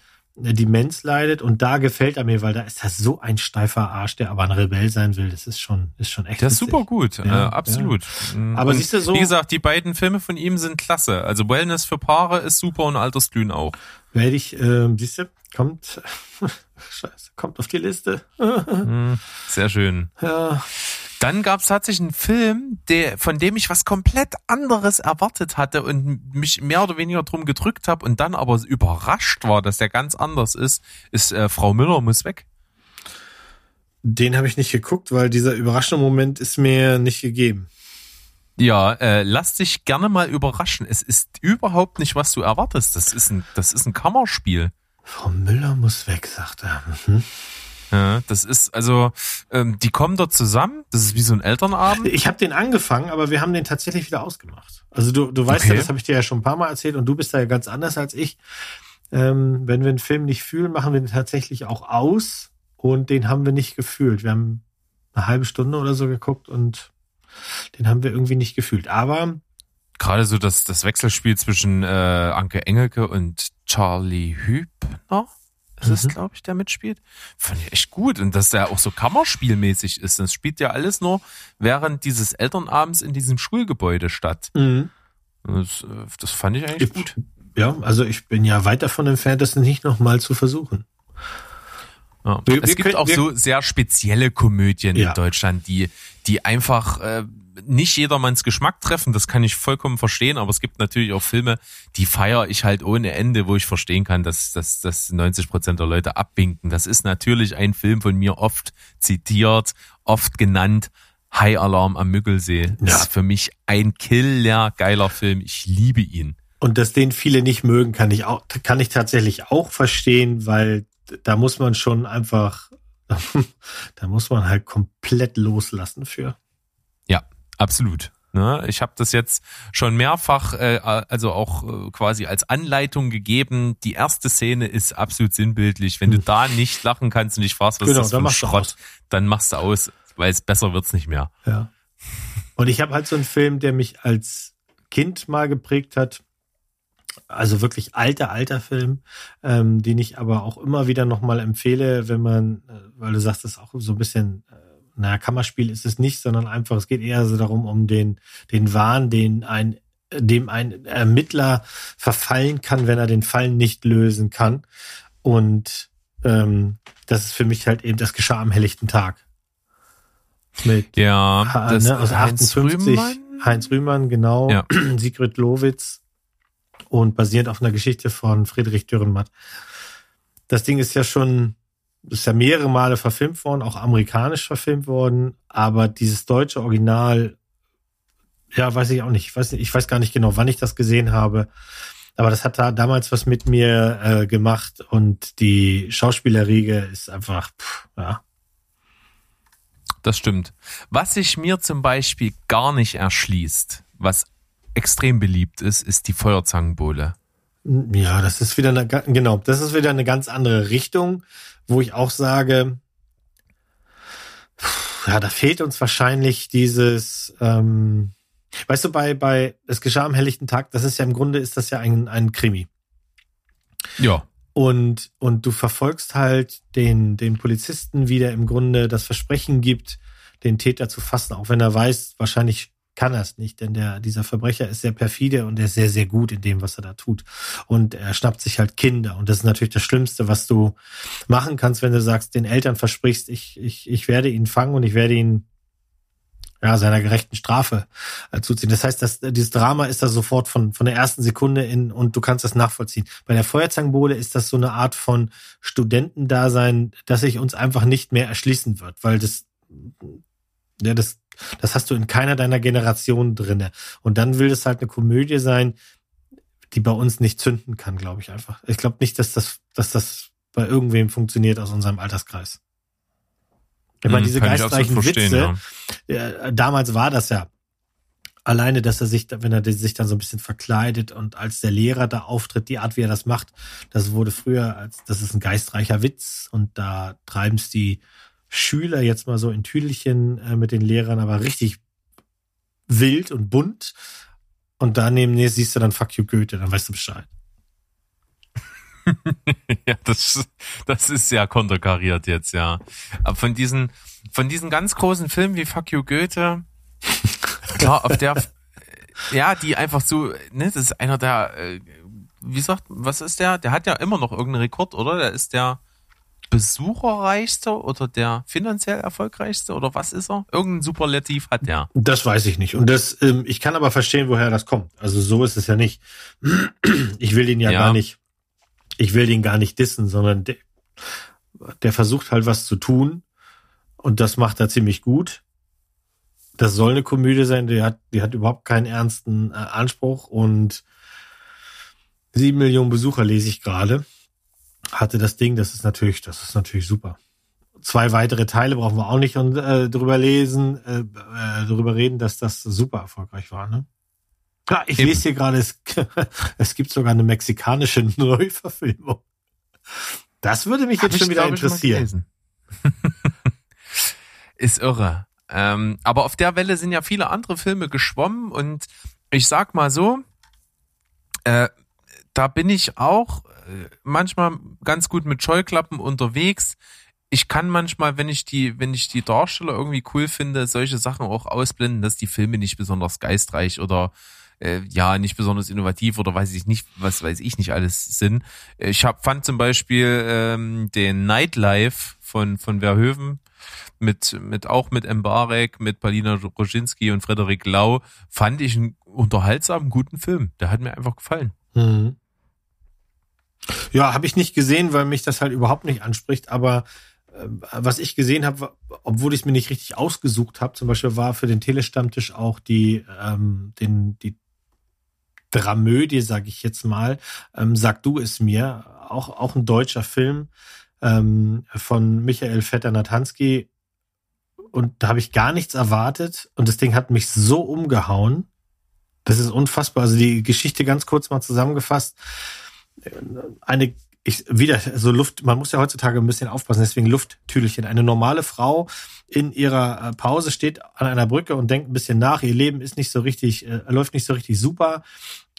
äh, Demenz leidet. Und da gefällt er mir, weil da ist er so ein steifer Arsch, der aber ein Rebell sein will. Das ist schon, ist schon echt Der ist super gut, Ja, äh, absolut. Aber Und siehst du so- Wie gesagt, die beiden Filme von ihm sind klasse. Also Wellness für Paare ist super und Altersglühen auch. Werde ich, ähm, siehst du, kommt, scheiße, kommt auf die Liste. Hm, Sehr schön. ja. Dann gab es tatsächlich einen Film, der, von dem ich was komplett anderes erwartet hatte und mich mehr oder weniger drum gedrückt habe und dann aber überrascht war, dass der ganz anders ist, ist äh, Frau Müller muss weg. Den habe ich nicht geguckt, weil dieser überraschende Moment ist mir nicht gegeben. Ja, äh, lass dich gerne mal überraschen. Es ist überhaupt nicht, was du erwartest. Das ist ein, das ist ein Kammerspiel. Frau Müller muss weg, sagt er. Mhm. Ja, das ist also, ähm, die kommen dort zusammen. Das ist wie so ein Elternabend. Ich habe den angefangen, aber wir haben den tatsächlich wieder ausgemacht. Also du, du weißt ja, Okay. das habe ich dir ja schon ein paar Mal erzählt und du bist da ja ganz anders als ich. Ähm, wenn wir einen Film nicht fühlen, machen wir den tatsächlich auch aus und den haben wir nicht gefühlt. Wir haben eine halbe Stunde oder so geguckt und den haben wir irgendwie nicht gefühlt. Aber Gerade so das, das Wechselspiel zwischen äh, Anke Engelke und Charlie Hübner. Das ist, Mhm. glaube ich, der mitspielt. Fand ich echt gut. Und dass der auch so Kammerspielmäßig ist. Das spielt ja alles nur während dieses Elternabends in diesem Schulgebäude statt. Das, äh, das fand ich eigentlich gut. Ja, also ich bin ja weit davon entfernt, das nicht nochmal zu versuchen. Ja. Wir- es wir gibt können- auch so sehr spezielle Komödien Ja. in Deutschland, die, die einfach äh, nicht jedermanns Geschmack treffen. Das kann ich vollkommen verstehen, aber es gibt natürlich auch Filme, die feiere ich halt ohne Ende, wo ich verstehen kann, dass, dass, dass 90 Prozent der Leute abwinken. Das ist natürlich ein Film von mir oft zitiert, oft genannt. High Alarm am Müggelsee. Das Ja. ist für mich ein killer geiler Film. Ich liebe ihn. Und dass den viele nicht mögen, kann ich auch, kann ich tatsächlich auch verstehen, weil da muss man schon einfach, da muss man halt komplett loslassen für. Absolut. Ne? Ich habe das jetzt schon mehrfach, äh, also auch äh, quasi als Anleitung gegeben. Die erste Szene ist absolut sinnbildlich. Wenn du da nicht lachen kannst und dich fragst, was Genau, ist das für Schrott, dann machst du aus, weil es besser wird's nicht mehr. Ja. Und ich habe halt so einen Film, der mich als Kind mal geprägt hat. Also wirklich alter, alter Film, ähm, den ich aber auch immer wieder nochmal empfehle, wenn man, äh, weil du sagst, das ist auch so ein bisschen, äh, naja, Kammerspiel ist es nicht, sondern einfach, es geht eher so darum, um den, den Wahn, den ein dem ein Ermittler verfallen kann, wenn er den Fall nicht lösen kann. Und ähm, das ist für mich halt eben, das geschah am helllichten Tag. Mit Ja, Ha- das ne, aus Heinz 58, Rühmann? Heinz Rühmann, genau. Ja. Sigrid Lowitz und basierend auf einer Geschichte von Friedrich Dürrenmatt. Das Ding ist ja schon, ist ja mehrere Male verfilmt worden, auch amerikanisch verfilmt worden, aber dieses deutsche Original, ja, weiß ich auch nicht. Ich weiß, ich weiß gar nicht genau, wann ich das gesehen habe. Aber das hat da damals was mit mir äh, gemacht und die Schauspielerriege ist einfach, pff, ja, Das stimmt. Was sich mir zum Beispiel gar nicht erschließt, was extrem beliebt ist, ist die Feuerzangenbowle. Ja, das ist wieder eine, genau, das ist wieder eine ganz andere Richtung, wo ich auch sage, ja, da fehlt uns wahrscheinlich dieses, ähm, weißt du, bei, bei, es geschah am helllichten Tag, das ist ja im Grunde, ist das ja ein, ein Krimi. Ja. Und, und du verfolgst halt den, den Polizisten, wie der im Grunde das Versprechen gibt, den Täter zu fassen, auch wenn er weiß, wahrscheinlich kann es nicht, denn der, dieser Verbrecher ist sehr perfide und er ist sehr, sehr gut in dem, was er da tut. Und er schnappt sich halt Kinder. Und das ist natürlich das Schlimmste, was du machen kannst, wenn du sagst, den Eltern versprichst, ich, ich, ich werde ihn fangen und ich werde ihn ja, seiner gerechten Strafe äh, zuziehen. Das heißt, dass dieses Drama ist da sofort von, von der ersten Sekunde in und du kannst das nachvollziehen. Bei der Feuerzangenbowle ist das so eine Art von Studentendasein, das sich uns einfach nicht mehr erschließen wird, weil das, ja, das, das hast du in keiner deiner Generationen drinne. Und dann will es halt eine Komödie sein, die bei uns nicht zünden kann, glaube ich einfach. Ich glaube nicht, dass das, dass das bei irgendwem funktioniert aus unserem Alterskreis. Ich meine, Hm, diese geistreichen Witze, ja, damals war das ja alleine, dass er sich, wenn er sich dann so ein bisschen verkleidet und als der Lehrer da auftritt, die Art, wie er das macht, das wurde früher als, das ist ein geistreicher Witz und da treiben es die Schüler jetzt mal so in Tüdelchen äh, mit den Lehrern, aber richtig wild und bunt. Und daneben nee, siehst du dann Fuck you Goethe, dann weißt du Bescheid. ja, das, das ist ja konterkariert jetzt, ja. Aber von diesen, von diesen ganz großen Filmen wie Fuck You Goethe, klar, auf der, ja, die einfach so, ne, das ist einer der, äh, wie sagt, was ist der? Der hat ja immer noch irgendeinen Rekord, oder? Der ist der besucherreichste oder der finanziell erfolgreichste oder was ist er? Irgendein Superlativ hat der. Das weiß ich nicht. Und das, ähm, ich kann aber verstehen, woher das kommt. Also so ist es ja nicht. Ich will den ja, Ja. gar nicht, ich will den gar nicht dissen, sondern der, der versucht halt was zu tun und das macht er ziemlich gut. Das soll eine Komödie sein, die hat, die hat überhaupt keinen ernsten äh, Anspruch und sieben Millionen Besucher lese ich gerade. Hatte das Ding, das ist natürlich, das ist natürlich super. Zwei weitere Teile brauchen wir auch nicht und äh, drüber lesen, äh, äh, darüber reden, dass das super erfolgreich war. Ne? Ja, ich Eben. lese hier gerade, es, es gibt sogar eine mexikanische Neuverfilmung. Das würde mich Hab jetzt schon wieder interessieren. Ist irre. Ähm, aber auf der Welle sind ja viele andere Filme geschwommen und ich sag mal so, äh, da bin ich auch manchmal ganz gut mit Scheuklappen unterwegs. Ich kann manchmal, wenn ich die, wenn ich die Darsteller irgendwie cool finde, solche Sachen auch ausblenden, dass die Filme nicht besonders geistreich oder äh, ja nicht besonders innovativ oder weiß ich nicht, was weiß ich nicht alles sind. Ich hab, fand zum Beispiel ähm, den Nightlife von von Verhoeven mit mit auch mit Mbarek, mit Palina Roginski und Frederik Lau fand ich einen unterhaltsamen guten Film. Der hat mir einfach gefallen. Mhm. Ja, habe ich nicht gesehen, weil mich das halt überhaupt nicht anspricht. Aber äh, was ich gesehen habe, obwohl ich es mir nicht richtig ausgesucht habe, zum Beispiel war für den Telestammtisch auch die ähm, den die Dramödie, sage ich jetzt mal, ähm, sag du es mir, auch auch ein deutscher Film ähm, von Michael Vetter-Natanski. Und da habe ich gar nichts erwartet und das Ding hat mich so umgehauen. Das ist unfassbar. Also die Geschichte ganz kurz mal zusammengefasst. Eine, ich, wieder so Luft, man muss ja heutzutage ein bisschen aufpassen, deswegen Lufttüdelchen. Eine normale Frau in ihrer äh, Pause steht an einer Brücke und denkt ein bisschen nach. Ihr Leben ist nicht so richtig, äh, läuft nicht so richtig super.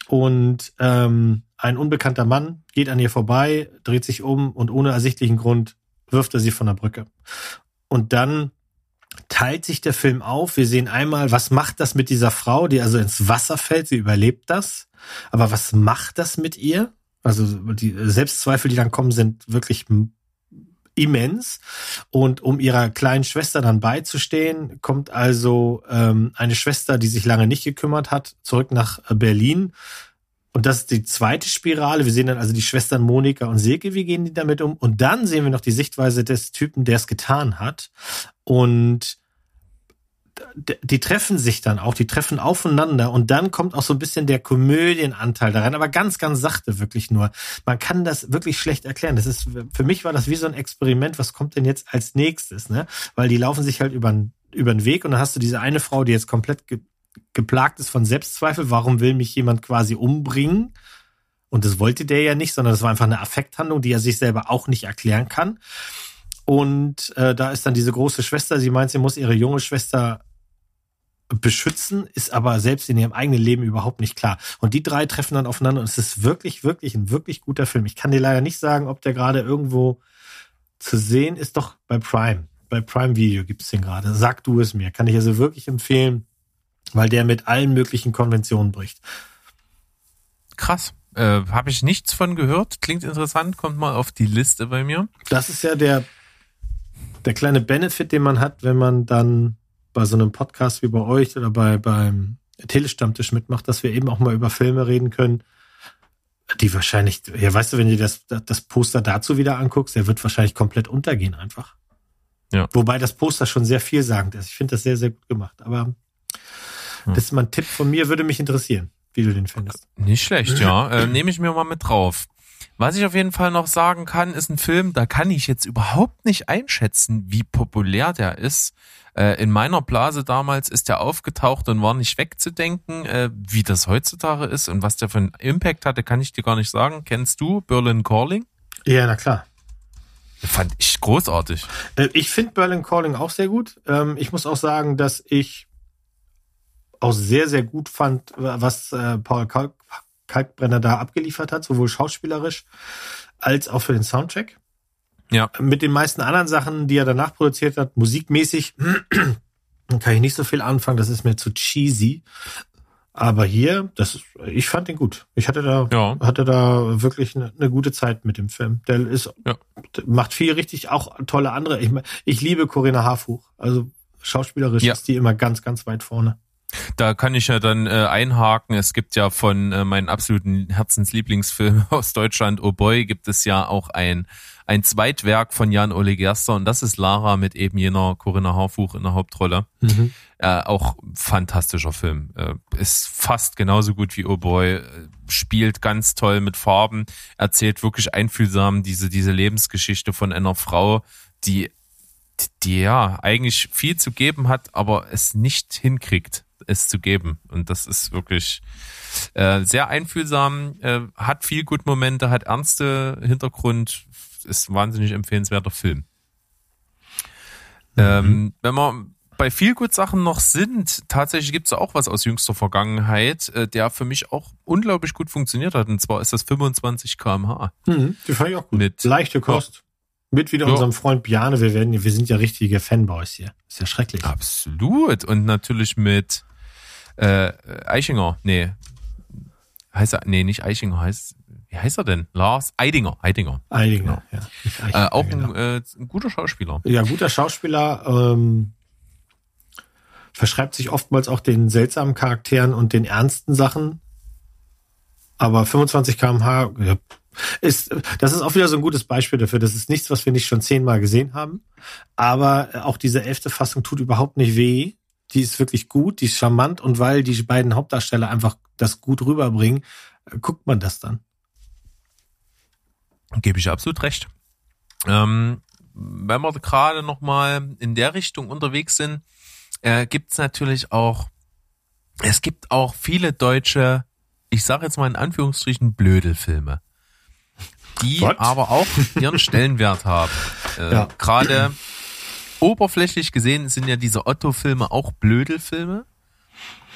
Und ähm, ein unbekannter Mann geht an ihr vorbei, dreht sich um und ohne ersichtlichen Grund wirft er sie von der Brücke. Und dann teilt sich der Film auf. Wir sehen einmal, was macht das mit dieser Frau, die also ins Wasser fällt. Sie überlebt das. Aber was macht das mit ihr? Also die Selbstzweifel, die dann kommen, sind wirklich immens. Und um ihrer kleinen Schwester dann beizustehen, kommt also ähm, eine Schwester, die sich lange nicht gekümmert hat, zurück nach Berlin. Und das ist die zweite Spirale. Wir sehen dann also die Schwestern Monika und Silke, wie gehen die damit um? Und dann sehen wir noch die Sichtweise des Typen, der es getan hat. Und die treffen sich dann auch, die treffen aufeinander und dann kommt auch so ein bisschen der Komödienanteil da rein, aber ganz, ganz sachte wirklich nur. Man kann das wirklich schlecht erklären. Das ist, für mich war das wie so ein Experiment. Was kommt denn jetzt als nächstes, ne? Weil die laufen sich halt über, über den Weg und dann hast du diese eine Frau, die jetzt komplett ge, geplagt ist von Selbstzweifel. Warum will mich jemand quasi umbringen? Und das wollte der ja nicht, sondern das war einfach eine Affekthandlung, die er sich selber auch nicht erklären kann. Und äh, da ist dann diese große Schwester, sie meint, sie muss ihre junge Schwester beschützen, ist aber selbst in ihrem eigenen Leben überhaupt nicht klar. Und die drei treffen dann aufeinander und es ist wirklich, wirklich ein wirklich guter Film. Ich kann dir leider nicht sagen, ob der gerade irgendwo zu sehen ist. Doch bei Prime. Bei Prime Video gibt's den gerade. Sag du es mir. Kann ich also wirklich empfehlen, weil der mit allen möglichen Konventionen bricht. Krass. Äh, Habe ich nichts von gehört. Klingt interessant. Kommt mal auf die Liste bei mir. Das ist ja der, der kleine Benefit, den man hat, wenn man dann bei so einem Podcast wie bei euch oder bei beim Telestammtisch mitmacht, dass wir eben auch mal über Filme reden können, die wahrscheinlich, ja, weißt du, wenn du das, das Poster dazu wieder anguckst, der wird wahrscheinlich komplett untergehen einfach. Ja. Wobei das Poster schon sehr vielsagend ist. Ich finde das sehr, sehr gut gemacht. Aber hm. das ist mal ein Tipp von mir, würde mich interessieren, wie du den findest. Nicht schlecht, ja. Äh, Nehme ich mir mal mit drauf. Was ich auf jeden Fall noch sagen kann, ist ein Film, da kann ich jetzt überhaupt nicht einschätzen, wie populär der ist. Äh, in meiner Blase damals ist der aufgetaucht und war nicht wegzudenken. Äh, wie das heutzutage ist und was der für einen Impact hatte, kann ich dir gar nicht sagen. Kennst du Berlin Calling? Ja, na klar. Fand ich großartig. Äh, ich finde Berlin Calling auch sehr gut. Ähm, ich muss auch sagen, dass ich auch sehr, sehr gut fand, was Paul Kalkbrenner da abgeliefert hat, sowohl schauspielerisch als auch für den Soundtrack. Ja. Mit den meisten anderen Sachen, die er danach produziert hat, musikmäßig, kann ich nicht so viel anfangen. Das ist mir zu cheesy. Aber hier, das, ich fand ihn gut. Ich hatte da, ja. hatte da wirklich eine, eine, gute Zeit mit dem Film. Der ist, ja. macht viel richtig, auch tolle andere. Ich, ich liebe Corinna Harfuch. Also schauspielerisch ja. ist die immer ganz, ganz weit vorne. Da kann ich ja dann äh, einhaken. Es gibt ja von äh, meinen absoluten Herzenslieblingsfilmen aus Deutschland, Oh Boy, gibt es ja auch ein ein Zweitwerk von Jan Ole Gerster und das ist Lara mit eben jener Corinna Harfuch in der Hauptrolle. Mhm. Äh, auch fantastischer Film. Äh, ist fast genauso gut wie Oh Boy. Äh, spielt ganz toll mit Farben. Erzählt wirklich einfühlsam diese, diese Lebensgeschichte von einer Frau, die, die ja eigentlich viel zu geben hat, aber es nicht hinkriegt, es zu geben. Und das ist wirklich äh, sehr einfühlsam, äh, hat viel gut Momente, hat ernste Hintergrund, ist ein wahnsinnig empfehlenswerter Film. Mhm. Ähm, wenn wir bei viel gut Sachen noch sind, tatsächlich gibt es auch was aus jüngster Vergangenheit, äh, der für mich auch unglaublich gut funktioniert hat. Und zwar ist das 25 kmh. Mhm, die fand ich auch gut. Mit, Leichte Kost. Ja. Mit wieder ja. unserem Freund Bjane. Wir werden, wir sind ja richtige Fanboys hier. Ist ja schrecklich. Absolut. Und natürlich mit äh, Eichinger. Nee. Heißt er, nee, nicht Eichinger, heißt wie heißt er denn? Lars Eidinger. Eidinger. Eidinger, genau. ja. Äh, auch ein, genau. äh, ein, guter Schauspieler. Ja, guter Schauspieler. Ähm, verschreibt sich oftmals auch den seltsamen Charakteren und den ernsten Sachen. Aber 25 kmh ja, ist, das ist auch wieder so ein gutes Beispiel dafür. Das ist nichts, was wir nicht schon zehnmal gesehen haben. Aber auch diese elfte Fassung tut überhaupt nicht weh. Die ist wirklich gut, die ist charmant und weil die beiden Hauptdarsteller einfach das gut rüberbringen, guckt man das dann. Gebe ich absolut recht. Ähm, wenn wir gerade noch mal in der Richtung unterwegs sind, äh, gibt es natürlich auch, es gibt auch viele deutsche, ich sage jetzt mal in Anführungsstrichen Blödelfilme, die What? aber auch ihren Stellenwert haben. Äh, ja. Gerade oberflächlich gesehen sind ja diese Otto-Filme auch Blödelfilme.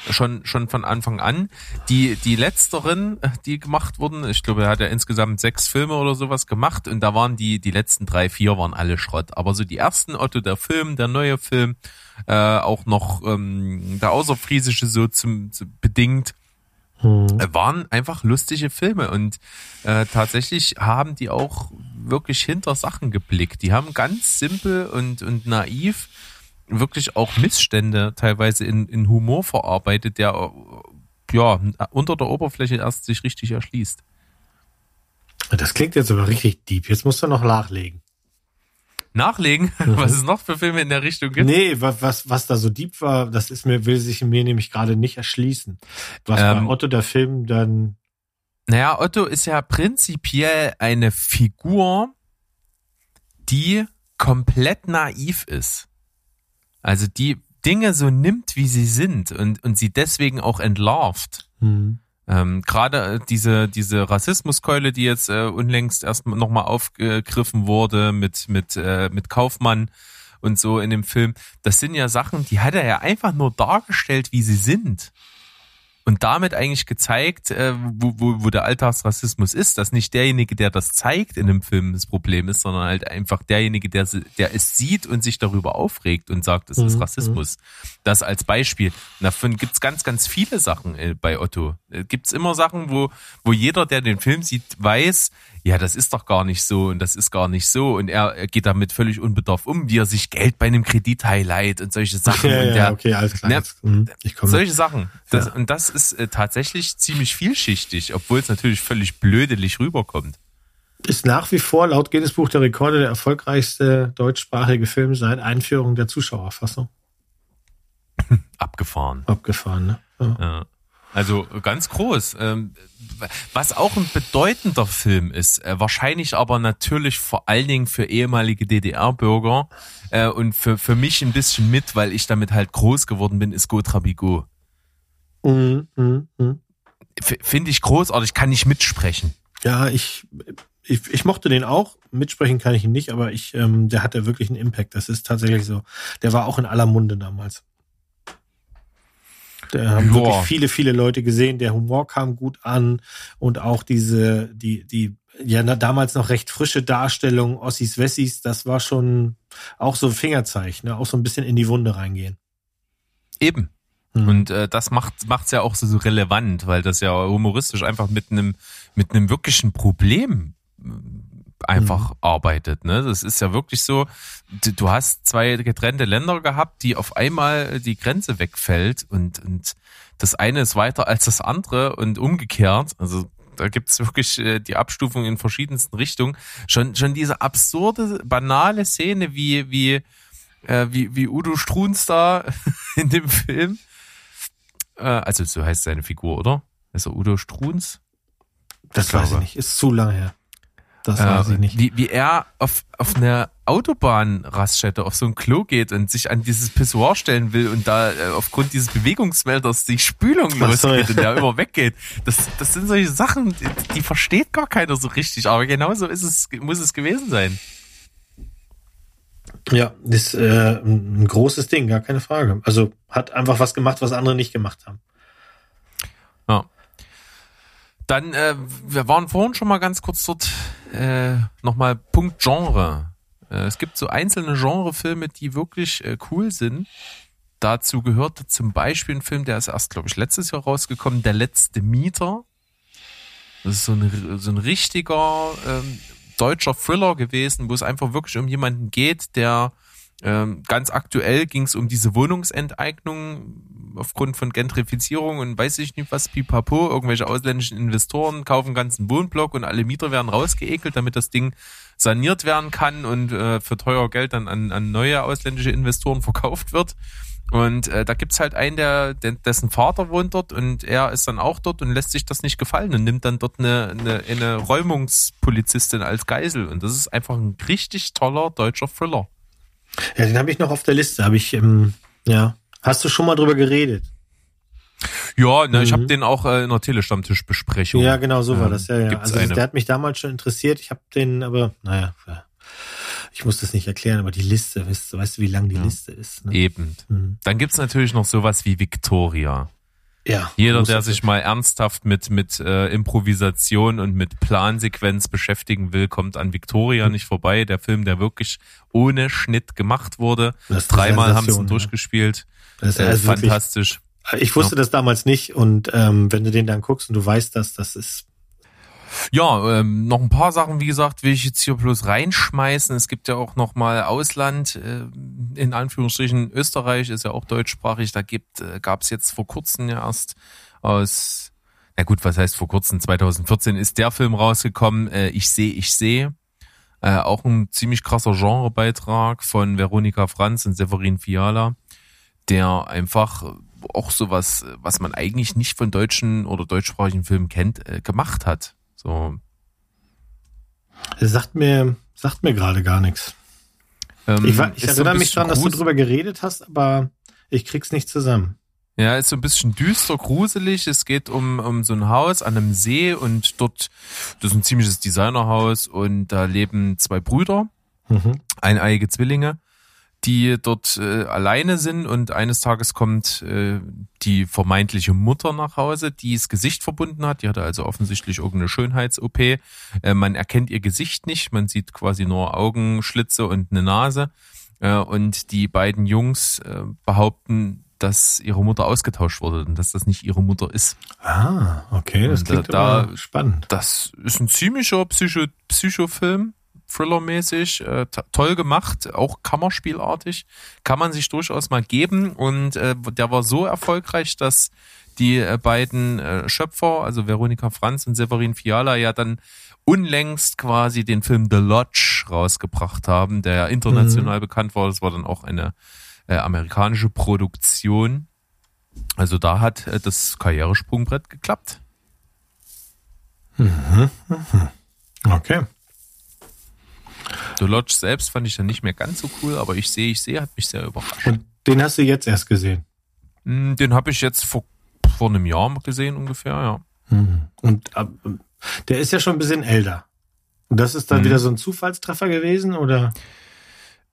Schon schon von Anfang an. Die die letzteren, die gemacht wurden, ich glaube, er hat ja insgesamt sechs Filme oder sowas gemacht und da waren die die letzten drei vier waren alle Schrott. Aber so die ersten Otto der Film, der neue Film, äh, auch noch ähm, der außerfriesische so zum, zum bedingt Hm. äh, waren einfach lustige Filme und äh, tatsächlich haben die auch wirklich hinter Sachen geblickt. Die haben ganz simpel und, und naiv wirklich auch Missstände teilweise in, in Humor verarbeitet, der ja unter der Oberfläche erst sich richtig erschließt. Das klingt jetzt aber richtig deep. Jetzt musst du noch nachlegen. Nachlegen, was es noch für Filme in der Richtung gibt. Nee, was, was, was da so deep war, das ist mir, will sich mir nämlich gerade nicht erschließen. Was Ähm, bei Otto der Film dann, Naja, Otto ist ja prinzipiell eine Figur, die komplett naiv ist. Also die Dinge so nimmt, wie sie sind und, und sie deswegen auch entlarvt. hm, Ähm, Gerade äh, diese, diese Rassismuskeule, die jetzt äh, unlängst erst nochmal aufgegriffen wurde mit, mit, äh, mit Kaufmann und so in dem Film, das sind ja Sachen, die hat er ja einfach nur dargestellt, wie sie sind. Und damit eigentlich gezeigt, äh, wo, wo, wo der Alltagsrassismus ist, dass nicht derjenige, der das zeigt in einem Film, das Problem ist, sondern halt einfach derjenige, der, der es sieht und sich darüber aufregt und sagt, es ist Mhm, Rassismus. Das als Beispiel. Und Davon gibt's ganz, ganz viele Sachen äh, bei Otto. Äh, Gibt's immer Sachen, wo, wo jeder, der den Film sieht, weiß, ja, das ist doch gar nicht so und das ist gar nicht so. Und er, geht damit völlig unbedarft um, wie er sich Geld bei einem Kredit highlight und solche Sachen. ja, und ja, der, okay, alles klar. Ja, jetzt, hm, ich komme. solche Sachen. Das, Ja. Und das ist äh, tatsächlich ziemlich vielschichtig, obwohl es natürlich völlig blödelig rüberkommt. Ist nach wie vor laut Guinness Buch der Rekorde der erfolgreichste deutschsprachige Film seit Einführung der Zuschauerfassung. Abgefahren. Abgefahren, ne? Ja. Ja. Also ganz groß. Ähm, Was auch ein bedeutender Film ist, äh, wahrscheinlich aber natürlich vor allen Dingen für ehemalige DDR-Bürger äh, und für, für mich ein bisschen mit, weil ich damit halt groß geworden bin, ist Gotra Bigot. Mhm, mhm. F- Finde ich großartig, kann ich mitsprechen. Ja, ich, ich, ich mochte den auch. Mitsprechen kann ich ihn nicht, aber ich, ähm, der hatte wirklich einen Impact. Das ist tatsächlich so. Der war auch in aller Munde damals. Da haben Ja. wirklich viele, viele Leute gesehen. Der Humor kam gut an und auch diese, die, die, ja, damals noch recht frische Darstellung Ossis Wessis, das war schon auch so ein Fingerzeig, ne? Auch so ein bisschen in die Wunde reingehen. Eben. Mhm. Und äh, das macht macht's ja auch so, so relevant, weil das ja humoristisch einfach mit einem mit einem wirklichen Problem einfach arbeitet. Ne? Das ist ja wirklich so, du, hast zwei getrennte Länder gehabt, die auf einmal die Grenze wegfällt und, und das eine ist weiter als das andere und umgekehrt. Also da gibt's wirklich äh, die Abstufung in verschiedensten Richtungen. Schon, schon diese absurde, banale Szene, wie, wie, äh, wie, wie Udo Struns da in dem Film. Äh, also so heißt seine Figur, oder? Ist er Udo Struns? das ich weiß ich nicht. Ist zu lange her. Das Äh, weiß ich nicht. Wie, wie er auf, auf eine Autobahnraststätte auf so ein Klo geht und sich an dieses Pissoir stellen will und da äh, aufgrund dieses Bewegungsmelders die Spülung losgeht und der immer weggeht. Das, das sind solche Sachen, die, die versteht gar keiner so richtig, aber genauso ist es, muss es gewesen sein. Ja, ist äh, ein großes Ding, gar keine Frage. Also hat einfach was gemacht, was andere nicht gemacht haben. Ja. Dann, äh, wir waren vorhin schon mal ganz kurz dort, äh, nochmal Punkt Genre. Äh, es gibt so einzelne Genrefilme, die wirklich äh, cool sind. Dazu gehört zum Beispiel ein Film, der ist erst, glaube ich, letztes Jahr rausgekommen, Der letzte Mieter. Das ist so ein, so ein richtiger ähm, deutscher Thriller gewesen, wo es einfach wirklich um jemanden geht, der ähm, ganz aktuell ging es um diese Wohnungsenteignung aufgrund von Gentrifizierung und weiß ich nicht was, pipapo, irgendwelche ausländischen Investoren kaufen ganzen Wohnblock und alle Mieter werden rausgeekelt, damit das Ding saniert werden kann und äh, für teuer Geld dann an, an neue ausländische Investoren verkauft wird. Und äh, da gibt's halt einen, der, dessen Vater wohnt dort und er ist dann auch dort und lässt sich das nicht gefallen und nimmt dann dort eine, eine, eine Räumungspolizistin als Geisel. Und das ist einfach ein richtig toller deutscher Thriller. Ja, den habe ich noch auf der Liste. Habe ich, ähm, ja. Hast du schon mal drüber geredet? Ja, ne, ich Mhm. habe den auch äh, in einer Telestammtischbesprechung. Ja, genau so war Ähm, das. Ja, ja. Also eine. der hat mich damals schon interessiert. Ich habe den, aber naja, ja. ich muss das nicht erklären. Aber die Liste, weißt, du- weißt du, wie lang die Ja. Liste ist? Ne? Eben. Mhm. Dann gibt's natürlich noch sowas wie Victoria. Ja. Jeder, der sich mal ernsthaft mit, mit äh, Improvisation und mit Plansequenz beschäftigen will, kommt an Victoria nicht vorbei. Der Film, der wirklich ohne Schnitt gemacht wurde. Dreimal haben sie ihn ja. durchgespielt. Das ist Äh, also wirklich, fantastisch. ich wusste das damals nicht und ähm, wenn du den dann guckst und du weißt das, das ist Ja, ähm, noch ein paar Sachen, wie gesagt, will ich jetzt hier bloß reinschmeißen. Es gibt ja auch noch mal Ausland, äh, in Anführungsstrichen Österreich ist ja auch deutschsprachig. Da gibt, äh, gab es jetzt vor kurzem ja erst aus, na gut, was heißt vor kurzem? 2014 ist der Film rausgekommen. Äh, ich sehe, ich sehe. Äh, auch ein ziemlich krasser Genrebeitrag von Veronika Franz und Severin Fiala, der einfach auch sowas, was man eigentlich nicht von deutschen oder deutschsprachigen Filmen kennt, äh, gemacht hat. So, das sagt mir sagt mir gerade gar nichts. ähm, Ich, ich ist so erinnere mich dran, dass du drüber geredet hast, aber ich krieg's nicht zusammen. Ja, ist so ein bisschen düster, gruselig. Es geht um, um so ein Haus an einem See und dort, das ist ein ziemliches Designerhaus und da leben zwei Brüder, Mhm. eineiige Zwillinge, die dort äh, alleine sind und eines Tages kommt äh, die vermeintliche Mutter nach Hause, die das Gesicht verbunden hat. Die hatte also offensichtlich irgendeine Schönheits-OP. Äh, man erkennt ihr Gesicht nicht, man sieht quasi nur Augenschlitze und eine Nase. Äh, und die beiden Jungs äh, behaupten, dass ihre Mutter ausgetauscht wurde und dass das nicht ihre Mutter ist. Ah, okay, das Und klingt da- aber spannend. Das ist ein ziemlicher Psycho Psychofilm, Thriller-mäßig, äh, to- toll gemacht, auch Kammerspielartig, kann man sich durchaus mal geben und äh, der war so erfolgreich, dass die äh, beiden äh, Schöpfer, also Veronika Franz und Severin Fiala, ja dann unlängst quasi den Film The Lodge rausgebracht haben, der ja international bekannt war. Das war dann auch eine äh, amerikanische Produktion. Also da hat äh, das Karrieresprungbrett geklappt. Okay. The Lodge selbst fand ich dann nicht mehr ganz so cool, aber ich sehe, ich sehe, hat mich sehr überrascht. Und den hast du jetzt erst gesehen. Hm, Den habe ich jetzt vor, vor einem Jahr gesehen ungefähr, ja. Mhm. Und äh, der ist ja schon ein bisschen älter. Und das ist dann Mhm. wieder so ein Zufallstreffer gewesen, oder?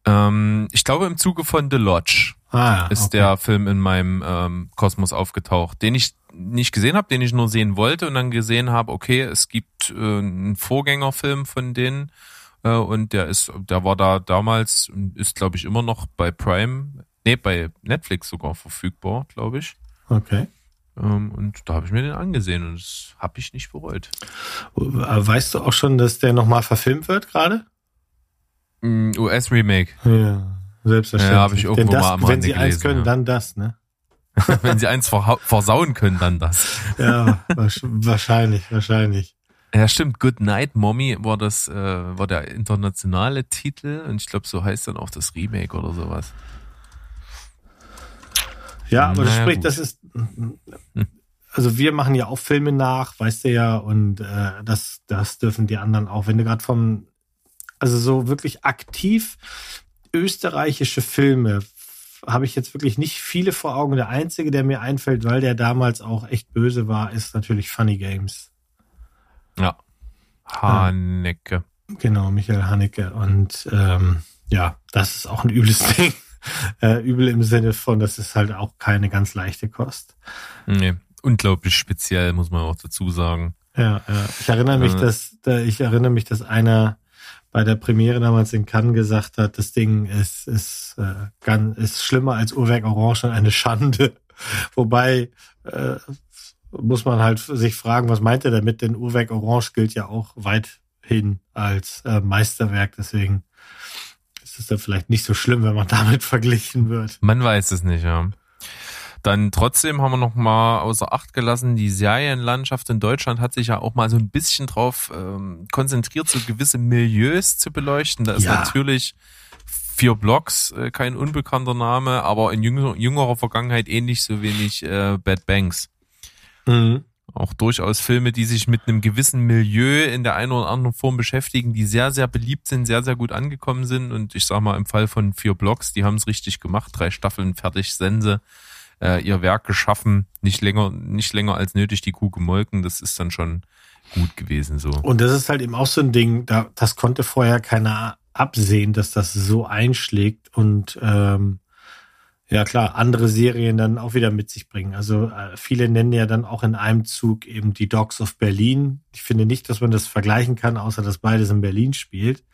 Ähm, ich glaube, im Zuge von The Lodge Ah, ist okay. der Film in meinem ähm, Kosmos aufgetaucht, den ich nicht gesehen habe, den ich nur sehen wollte und dann gesehen habe, okay, es gibt äh, einen Vorgängerfilm von denen äh, und der ist, der war da damals und ist, glaube ich, immer noch bei Prime, nee, bei Netflix sogar verfügbar, glaube ich. Okay. Ähm, und da habe ich mir den angesehen und das habe ich nicht bereut. Äh, Weißt du auch schon, dass der nochmal verfilmt wird gerade? Mm, US-Remake. Ja, selbstverständlich. Ja, hab ich irgendwo das, mal am Wenn Rande sie eins gelesen, können, ja. dann das, ne? Wenn sie eins versauen können, dann das. Ja, wahrscheinlich, wahrscheinlich. Ja, stimmt. Good Night Mommy war das, äh, war der internationale Titel und ich glaube, so heißt dann auch das Remake oder sowas. Ja, aber Naja, spricht, gut. das ist, also wir machen ja auch Filme nach, weißt du ja, und äh, das, das dürfen die anderen auch. Wenn du gerade vom, also so wirklich aktiv österreichische Filme habe ich jetzt wirklich nicht viele vor Augen. Der einzige, der mir einfällt, weil der damals auch echt böse war, ist natürlich Funny Games. Ja. Hanecke. Genau, Michael Haneke. Und ähm, ja, das ist auch ein übles Ding. Äh, übel im Sinne von, das ist halt auch keine ganz leichte Kost. Nee, unglaublich speziell, muss man auch dazu sagen. Ja, ja. Ich erinnere mich, Äh. dass da, ich erinnere mich, dass einer bei der Premiere damals in Cannes gesagt hat, das Ding ist ist äh, ganz, ist schlimmer als Uhrwerk Orange und eine Schande. Wobei äh, muss man halt sich fragen, was meint er damit? Denn Uhrwerk Orange gilt ja auch weithin als äh, Meisterwerk. Deswegen ist es dann vielleicht nicht so schlimm, wenn man damit verglichen wird. Man weiß es nicht, ja. Dann trotzdem haben wir noch mal außer Acht gelassen, die Serienlandschaft in Deutschland hat sich ja auch mal so ein bisschen drauf ähm, konzentriert, so gewisse Milieus zu beleuchten. Da ist Ja. natürlich vier Blocks äh, kein unbekannter Name, aber in jünger, jüngerer Vergangenheit ähnlich so wenig äh, Bad Banks. Mhm. Auch durchaus Filme, die sich mit einem gewissen Milieu in der einen oder anderen Form beschäftigen, die sehr, sehr beliebt sind, sehr, sehr gut angekommen sind. Und ich sag mal, im Fall von vier Blocks, die haben es richtig gemacht, drei Staffeln fertig, Sense, äh, ihr Werk geschaffen, nicht länger, nicht länger als nötig die Kuh gemolken. Das ist dann schon gut gewesen so. Und das ist halt eben auch so ein Ding, da, das konnte vorher keiner absehen, dass das so einschlägt und ähm, ja klar, andere Serien dann auch wieder mit sich bringen. Also äh, viele nennen ja dann auch in einem Zug eben die Dogs of Berlin. Ich finde nicht, dass man das vergleichen kann, außer dass beides in Berlin spielt.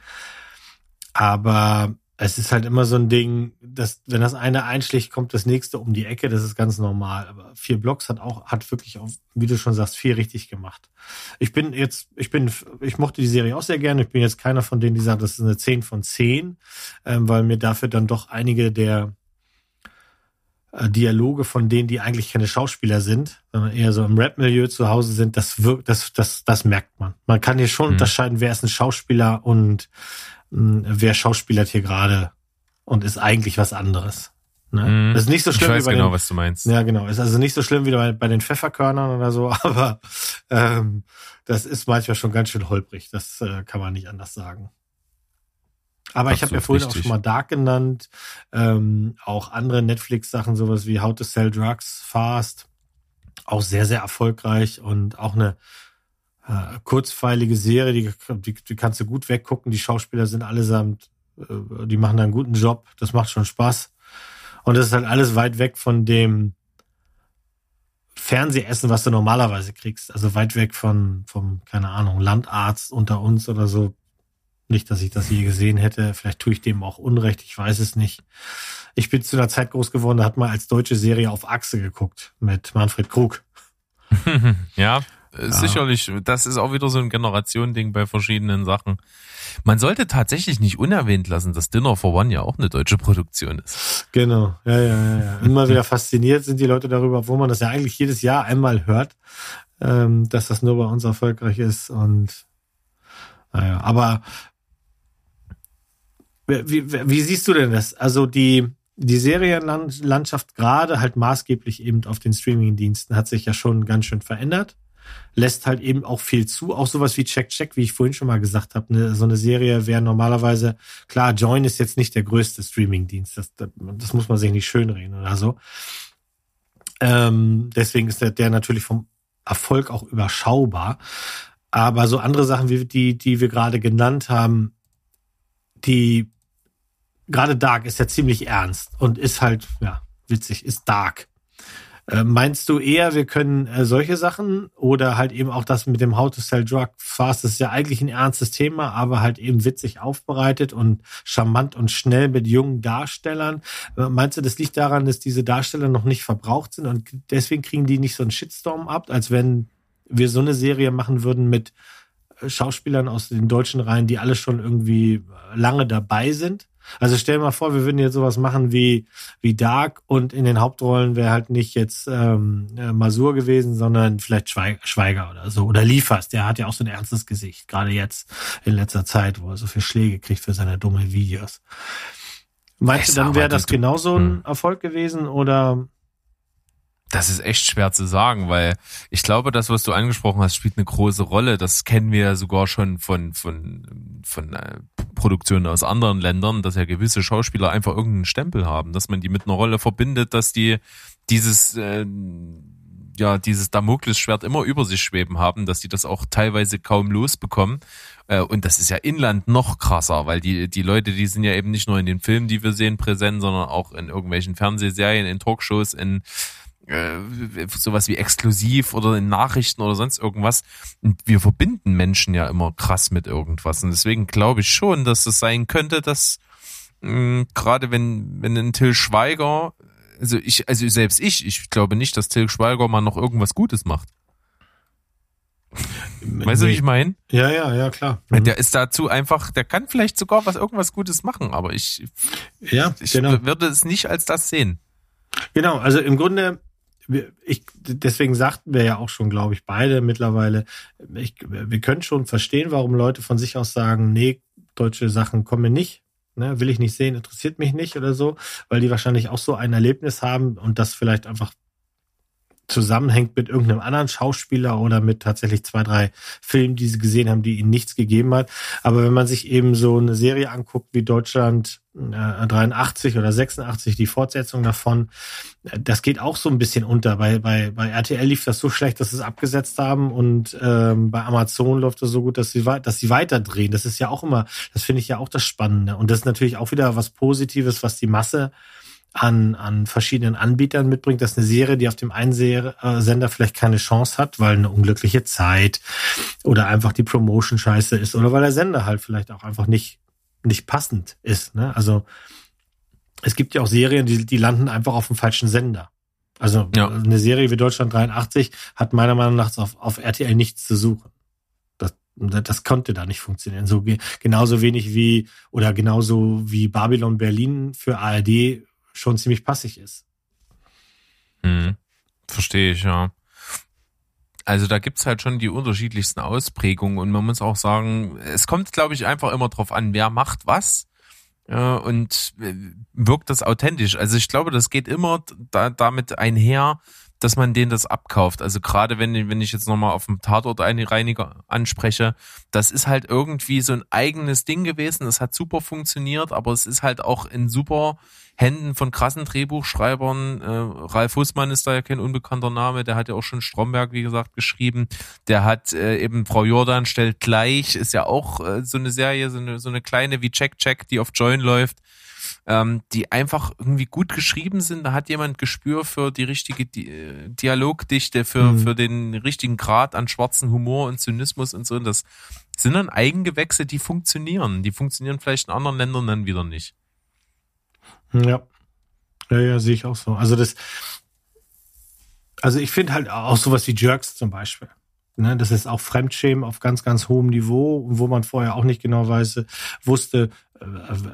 Aber es ist halt immer so ein Ding, dass wenn das eine einschlägt, kommt das nächste um die Ecke. Das ist ganz normal. Aber vier Blocks hat auch, hat wirklich auch, wie du schon sagst, viel richtig gemacht. Ich bin jetzt, ich bin, ich mochte die Serie auch sehr gerne. Ich bin jetzt keiner von denen, die sagen, das ist eine 10 von 10, ähm, weil mir dafür dann doch einige der Dialoge von denen, die eigentlich keine Schauspieler sind, sondern eher so im Rap-Milieu zu Hause sind, das wirkt, das, das, das merkt man. Man kann hier schon mhm. unterscheiden, wer ist ein Schauspieler und wer schauspielert hier gerade und ist eigentlich was anderes. Ne? Mhm. Das ist nicht so schlimm ich weiß wie bei genau, den, was du meinst. Ja, genau. Ist also nicht so schlimm wie bei, bei den Pfefferkörnern oder so, aber ähm, das ist manchmal schon ganz schön holprig. Das äh, kann man nicht anders sagen. Aber ich habe ja vorhin richtig. auch schon mal Dark genannt, ähm, auch andere Netflix-Sachen, sowas wie How to Sell Drugs Fast, auch sehr, sehr erfolgreich und auch eine äh, kurzfeilige Serie, die, die, die kannst du gut weggucken. Die Schauspieler sind allesamt, äh, die machen da einen guten Job. Das macht schon Spaß. Und das ist halt alles weit weg von dem Fernsehessen, was du normalerweise kriegst. Also weit weg von, vom, keine Ahnung, Landarzt unter uns oder so. Nicht, dass ich das je gesehen hätte. Vielleicht tue ich dem auch Unrecht. Ich weiß es nicht. Ich bin zu einer Zeit groß geworden, da hat man als deutsche Serie auf Achse geguckt mit Manfred Krug. ja, ja. sicherlich. Das ist auch wieder so ein Generationending bei verschiedenen Sachen. Man sollte tatsächlich nicht unerwähnt lassen, dass Dinner for One ja auch eine deutsche Produktion ist. Genau, ja, ja, ja. Immer wieder fasziniert sind die Leute darüber, obwohl man das ja eigentlich jedes Jahr einmal hört, ähm, dass das nur bei uns erfolgreich ist. Und naja, aber wie, wie, siehst du denn das? Also die, die Serienlandschaft gerade halt maßgeblich eben auf den Streamingdiensten hat sich ja schon ganz schön verändert. Lässt halt eben auch viel zu. Auch sowas wie Check Check, wie ich vorhin schon mal gesagt habe. Ne, so eine Serie wäre normalerweise, klar, Join ist jetzt nicht der größte Streamingdienst. Das, das, das muss man sich nicht schönreden oder so. Ähm, deswegen ist der, der natürlich vom Erfolg auch überschaubar. Aber so andere Sachen wie die, die wir gerade genannt haben, die gerade Dark ist ja ziemlich ernst und ist halt, ja, witzig, ist Dark. Äh, meinst du eher, wir können äh, solche Sachen oder halt eben auch das mit dem How to Sell Drug Fast, das ist ja eigentlich ein ernstes Thema, aber halt eben witzig aufbereitet und charmant und schnell mit jungen Darstellern. Äh, meinst du, das liegt daran, dass diese Darsteller noch nicht verbraucht sind und deswegen kriegen die nicht so einen Shitstorm ab, als wenn wir so eine Serie machen würden mit Schauspielern aus den deutschen Reihen, die alle schon irgendwie lange dabei sind? Also stell dir mal vor, wir würden jetzt sowas machen wie, wie Dark und in den Hauptrollen wäre halt nicht jetzt ähm, äh, Masur gewesen, sondern vielleicht Schweiger oder so. Oder Liefers, der hat ja auch so ein ernstes Gesicht, gerade jetzt in letzter Zeit, wo er so viel Schläge kriegt für seine dummen Videos. Meinst du, dann wäre das genauso ein hm. Erfolg gewesen oder das ist echt schwer zu sagen, weil ich glaube, das, was du angesprochen hast, spielt eine große Rolle. Das kennen wir ja sogar schon von, von, von äh, Produktionen aus anderen Ländern, dass ja gewisse Schauspieler einfach irgendeinen Stempel haben, dass man die mit einer Rolle verbindet, dass die dieses, äh, ja, dieses Damoklesschwert immer über sich schweben haben, dass die das auch teilweise kaum losbekommen. Äh, und das ist ja inland noch krasser, weil die, die Leute, die sind ja eben nicht nur in den Filmen, die wir sehen, präsent, sondern auch in irgendwelchen Fernsehserien, in Talkshows, in äh, sowas wie exklusiv oder in Nachrichten oder sonst irgendwas. Und wir verbinden Menschen ja immer krass mit irgendwas. Und deswegen glaube ich schon, dass es sein könnte, dass mh, gerade wenn, wenn ein Till Schweiger, also ich, also selbst ich, ich glaube nicht, dass Till Schweiger mal noch irgendwas Gutes macht. Weißt du, wie ich meine? Ja, ja, ja, klar. Mhm. Der ist dazu einfach, der kann vielleicht sogar was irgendwas Gutes machen, aber ich, ja, ich genau. würde es nicht als das sehen. Genau, also im Grunde ich, deswegen sagten wir ja auch schon, glaube ich, beide mittlerweile, ich, wir können schon verstehen, warum Leute von sich aus sagen, nee, deutsche Sachen kommen nicht, ne, will ich nicht sehen, interessiert mich nicht oder so, weil die wahrscheinlich auch so ein Erlebnis haben und das vielleicht einfach zusammenhängt mit irgendeinem anderen Schauspieler oder mit tatsächlich zwei, drei Filmen, die sie gesehen haben, die ihnen nichts gegeben hat. Aber wenn man sich eben so eine Serie anguckt wie Deutschland äh, 83 oder 86, die Fortsetzung davon, äh, das geht auch so ein bisschen unter. Bei, bei, bei RTL lief das so schlecht, dass sie es abgesetzt haben und ähm, bei Amazon läuft es so gut, dass sie, dass sie weiterdrehen. Das ist ja auch immer, das finde ich ja auch das Spannende. Und das ist natürlich auch wieder was Positives, was die Masse an, an verschiedenen Anbietern mitbringt, dass eine Serie, die auf dem einen äh, Sender vielleicht keine Chance hat, weil eine unglückliche Zeit oder einfach die Promotion scheiße ist oder weil der Sender halt vielleicht auch einfach nicht, nicht passend ist. Ne? Also es gibt ja auch Serien, die, die landen einfach auf dem falschen Sender. Also Ja. eine Serie wie Deutschland 83 hat meiner Meinung nach auf, auf RTL nichts zu suchen. Das, das konnte da nicht funktionieren. So ge- genauso wenig wie oder genauso wie Babylon Berlin für ARD schon ziemlich passig ist. Hm. Verstehe ich, ja. Also da gibt's halt schon die unterschiedlichsten Ausprägungen und man muss auch sagen, es kommt, glaube ich, einfach immer drauf an, wer macht was äh, und äh, wirkt das authentisch. Also ich glaube, das geht immer da, damit einher, dass man denen das abkauft. Also gerade wenn, wenn ich jetzt nochmal auf dem Tatort eine Reiniger anspreche, das ist halt irgendwie so ein eigenes Ding gewesen. Das hat super funktioniert, aber es ist halt auch in super Händen von krassen Drehbuchschreibern. Äh, Ralf Hussmann ist da ja kein unbekannter Name, der hat ja auch schon Stromberg, wie gesagt, geschrieben. Der hat äh, eben Frau Jordan stellt gleich, ist ja auch äh, so eine Serie, so eine, so eine kleine wie Check Check, die auf Join läuft, ähm, die einfach irgendwie gut geschrieben sind. Da hat jemand Gespür für die richtige Di äh, Dialogdichte, für, Mhm. für den richtigen Grad an schwarzen Humor und Zynismus und so. Und das sind dann Eigengewächse, die funktionieren. Die funktionieren vielleicht in anderen Ländern dann wieder nicht. Ja. Ja, ja, sehe ich auch so. Also das, also ich finde halt auch sowas wie Jerks zum Beispiel. Ne, das ist auch Fremdschämen auf ganz, ganz hohem Niveau, wo man vorher auch nicht genau weiß, wusste, äh,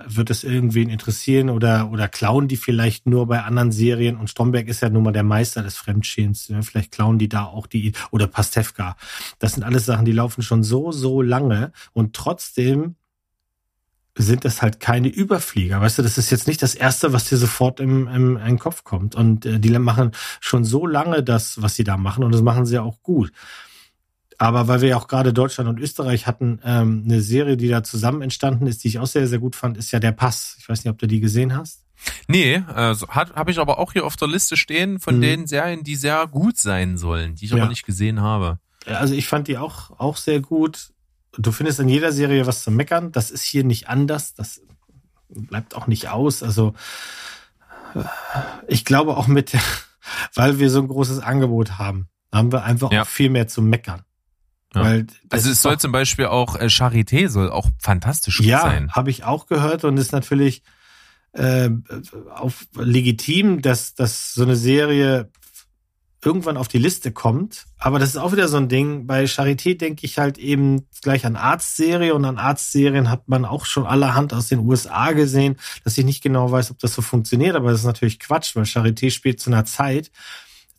wird es irgendwen interessieren oder, oder klauen die vielleicht nur bei anderen Serien und Stromberg ist ja nun mal der Meister des Fremdschämens. Ne? Vielleicht klauen die da auch die, oder Pastewka. Das sind alles Sachen, die laufen schon so, so lange und trotzdem sind das halt keine Überflieger. Weißt du, das ist jetzt nicht das Erste, was dir sofort im, im, in Kopf kommt. Und äh, die machen schon so lange das, was sie da machen, und das machen sie ja auch gut. Aber weil wir ja auch gerade Deutschland und Österreich hatten, ähm, eine Serie, die da zusammen entstanden ist, die ich auch sehr, sehr gut fand, ist ja Der Pass. Ich weiß nicht, ob du die gesehen hast. Nee, so hat habe ich aber auch hier auf der Liste stehen von Mhm. den Serien, die sehr gut sein sollen, die ich aber Ja. nicht gesehen habe. Also ich fand die auch, auch sehr gut. Du findest in jeder Serie was zu meckern. Das ist hier nicht anders. Das bleibt auch nicht aus. Also äh, ich glaube auch mit, weil wir so ein großes Angebot haben, haben wir einfach Ja. auch viel mehr zu meckern. Ja. Weil Also es soll doch- zum Beispiel auch äh, Charité soll auch fantastisch gut ja, sein. habe ich auch gehört und ist natürlich äh, auch legitim, dass, dass so eine Serie irgendwann auf die Liste kommt. Aber das ist auch wieder so ein Ding. Bei Charité denke ich halt eben gleich an Arztserie und an Arztserien hat man auch schon allerhand aus den USA gesehen, dass ich nicht genau weiß, ob das so funktioniert. Aber das ist natürlich Quatsch, weil Charité spielt zu einer Zeit,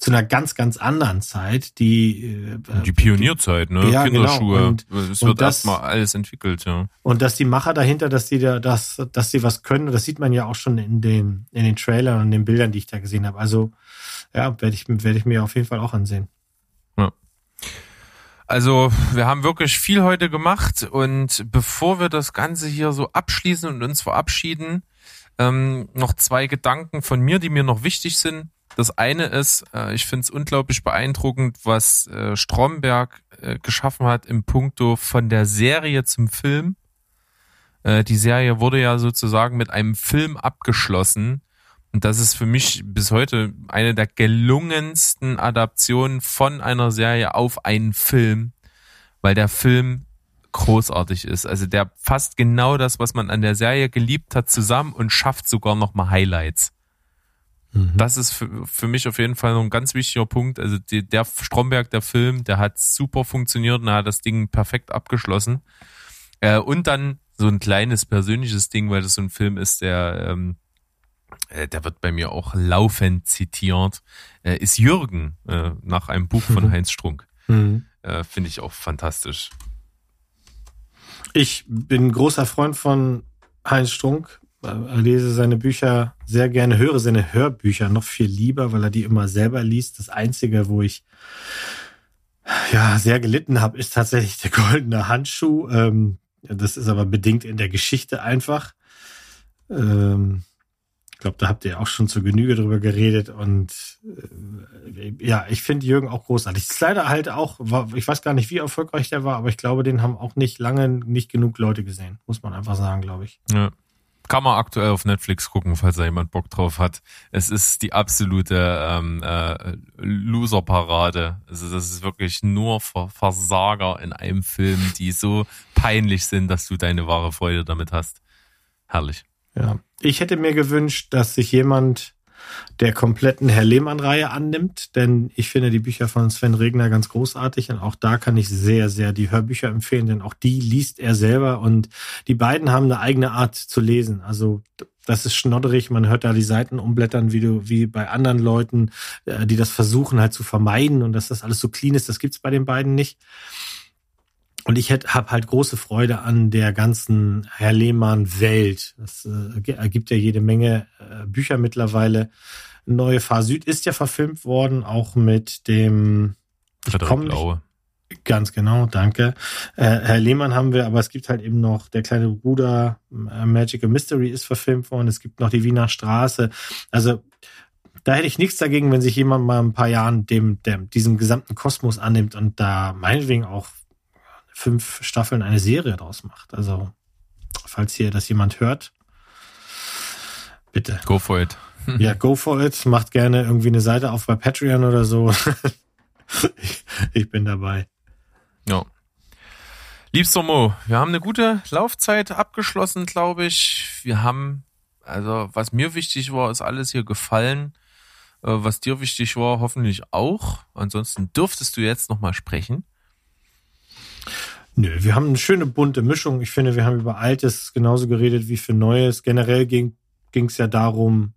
zu einer ganz, ganz anderen Zeit, die äh, Die Pionierzeit, ne? Ja, genau. Kinderschuhe. Und- es wird das- erstmal alles entwickelt, ja. Und dass die Macher dahinter, dass die da, dass, dass die was können, das sieht man ja auch schon in den, in den Trailern und den Bildern, die ich da gesehen habe. Also, ja, werde ich, werde ich mir auf jeden Fall auch ansehen. Also, wir haben wirklich viel heute gemacht und bevor wir das Ganze hier so abschließen und uns verabschieden, ähm, noch zwei Gedanken von mir, die mir noch wichtig sind. Das eine ist, äh, ich finde es unglaublich beeindruckend, was äh, Stromberg äh, geschaffen hat im Punkto von der Serie zum Film. Äh, die Serie wurde ja sozusagen mit einem Film abgeschlossen. Und das ist für mich bis heute eine der gelungensten Adaptionen von einer Serie auf einen Film, weil der Film großartig ist. Also der fasst genau das, was man an der Serie geliebt hat, zusammen und schafft sogar nochmal Highlights. Das ist für, für mich auf jeden Fall noch ein ganz wichtiger Punkt. Also die, der Stromberg, der Film, der hat super funktioniert und er hat das Ding perfekt abgeschlossen. Äh, und dann so ein kleines persönliches Ding, weil das so ein Film ist, der, ähm, äh, der wird bei mir auch laufend zitiert, äh, ist Jürgen äh, nach einem Buch von Heinz Strunk. Mhm. Äh, Finde ich auch fantastisch. Ich bin großer Freund von Heinz Strunk. Äh, lese seine Bücher sehr gerne, höre seine Hörbücher noch viel lieber, weil er die immer selber liest. Das Einzige, wo ich ja sehr gelitten habe, ist tatsächlich der goldene Handschuh. Ähm, das ist aber bedingt in der Geschichte einfach. Ähm, ich glaube, da habt ihr auch schon zur Genüge drüber geredet und äh, ja, ich finde Jürgen auch großartig. Ist leider halt auch, ich weiß gar nicht, wie erfolgreich der war, aber ich glaube, den haben auch nicht lange nicht genug Leute gesehen, muss man einfach sagen, glaube ich. Ja. Kann man aktuell auf Netflix gucken, falls da jemand Bock drauf hat. Es ist die absolute ähm, äh, Loser-Parade. Also das ist wirklich nur Versager in einem Film, die so peinlich sind, dass du deine wahre Freude damit hast. Herrlich. Ja. Ich hätte mir gewünscht, dass sich jemand der kompletten Herr Lehmann-Reihe annimmt, denn ich finde die Bücher von Sven Regner ganz großartig und auch da kann ich sehr, sehr die Hörbücher empfehlen, denn auch die liest er selber und die beiden haben eine eigene Art zu lesen. Also das ist schnodderig, man hört da die Seiten umblättern, wie du, wie bei anderen Leuten, äh, die das versuchen halt zu vermeiden und dass das alles so clean ist, das gibt's bei den beiden nicht. Und ich habe halt große Freude an der ganzen Herr Lehmann-Welt. Das äh, ergibt ja jede Menge äh, Bücher mittlerweile. Neue Fahr Süd ist ja verfilmt worden, auch mit dem Blaue. Ganz genau, danke. Äh, Herr Lehmann haben wir, aber es gibt halt eben noch der kleine Bruder äh, Magical Mystery ist verfilmt worden. Es gibt noch die Wiener Straße. Also da hätte ich nichts dagegen, wenn sich jemand mal ein paar Jahren dem, dem diesem gesamten Kosmos annimmt und da meinetwegen auch fünf Staffeln eine Serie draus macht. Also, falls hier das jemand hört, bitte. Go for it. ja, go for it. Macht gerne irgendwie eine Seite auf bei Patreon oder so. ich, ich bin dabei. Ja. Liebster Mo, wir haben eine gute Laufzeit abgeschlossen, glaube ich. Wir haben, also was mir wichtig war, ist alles hier gefallen. Äh, was dir wichtig war, hoffentlich auch. Ansonsten dürftest du jetzt nochmal sprechen. Nö, wir haben eine schöne bunte Mischung. Ich finde, wir haben über Altes genauso geredet wie für Neues. Generell ging es ja darum,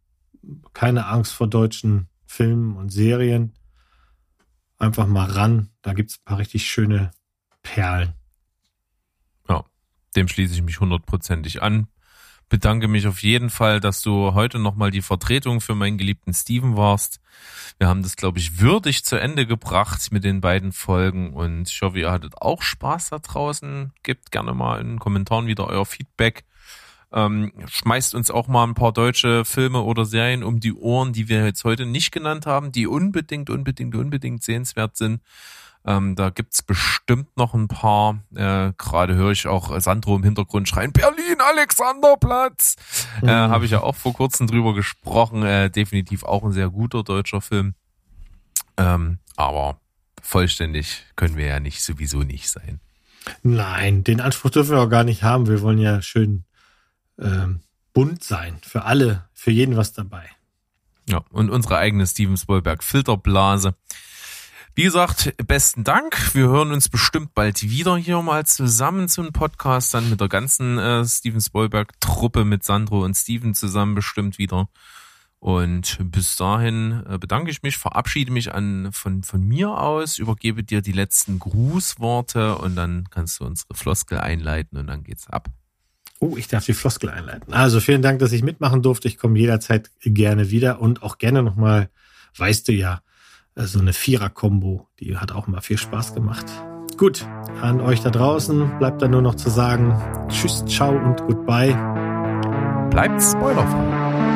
keine Angst vor deutschen Filmen und Serien. Einfach mal ran. Da gibt's ein paar richtig schöne Perlen. Ja, dem schließe ich mich hundertprozentig an bedanke mich auf jeden Fall, dass du heute nochmal die Vertretung für meinen geliebten Steven warst. Wir haben das, glaube ich, würdig zu Ende gebracht mit den beiden Folgen und ich hoffe, ihr hattet auch Spaß da draußen. Gebt gerne mal in den Kommentaren wieder euer Feedback. Ähm, schmeißt uns auch mal ein paar deutsche Filme oder Serien um die Ohren, die wir jetzt heute nicht genannt haben, die unbedingt, unbedingt, unbedingt sehenswert sind. Ähm, da gibt's bestimmt noch ein paar. Äh, Gerade höre ich auch Sandro im Hintergrund schreien, Berlin, Alexanderplatz. Mhm. Äh, Habe ich ja auch vor kurzem drüber gesprochen. Äh, definitiv auch ein sehr guter deutscher Film. Ähm, aber vollständig können wir ja nicht sowieso nicht sein. Nein, den Anspruch dürfen wir auch gar nicht haben. Wir wollen ja schön ähm, bunt sein. Für alle, für jeden was dabei. Ja, und unsere eigene Steven Spielberg Filterblase. Wie gesagt, besten Dank. Wir hören uns bestimmt bald wieder hier mal zusammen zum Podcast, dann mit der ganzen äh, Steven Spielberg-Truppe mit Sandro und Steven zusammen bestimmt wieder. Und bis dahin äh, bedanke ich mich, verabschiede mich an, von, von mir aus, übergebe dir die letzten Grußworte und dann kannst du unsere Floskel einleiten und dann geht's ab. Oh, ich darf die Floskel einleiten. Also vielen Dank, dass ich mitmachen durfte. Ich komme jederzeit gerne wieder und auch gerne nochmal, weißt du ja, so eine Vierer-Kombo. Die hat auch mal viel Spaß gemacht. Gut, an euch da draußen bleibt dann nur noch zu sagen Tschüss, ciao und goodbye. Bleibt spoilerfrei.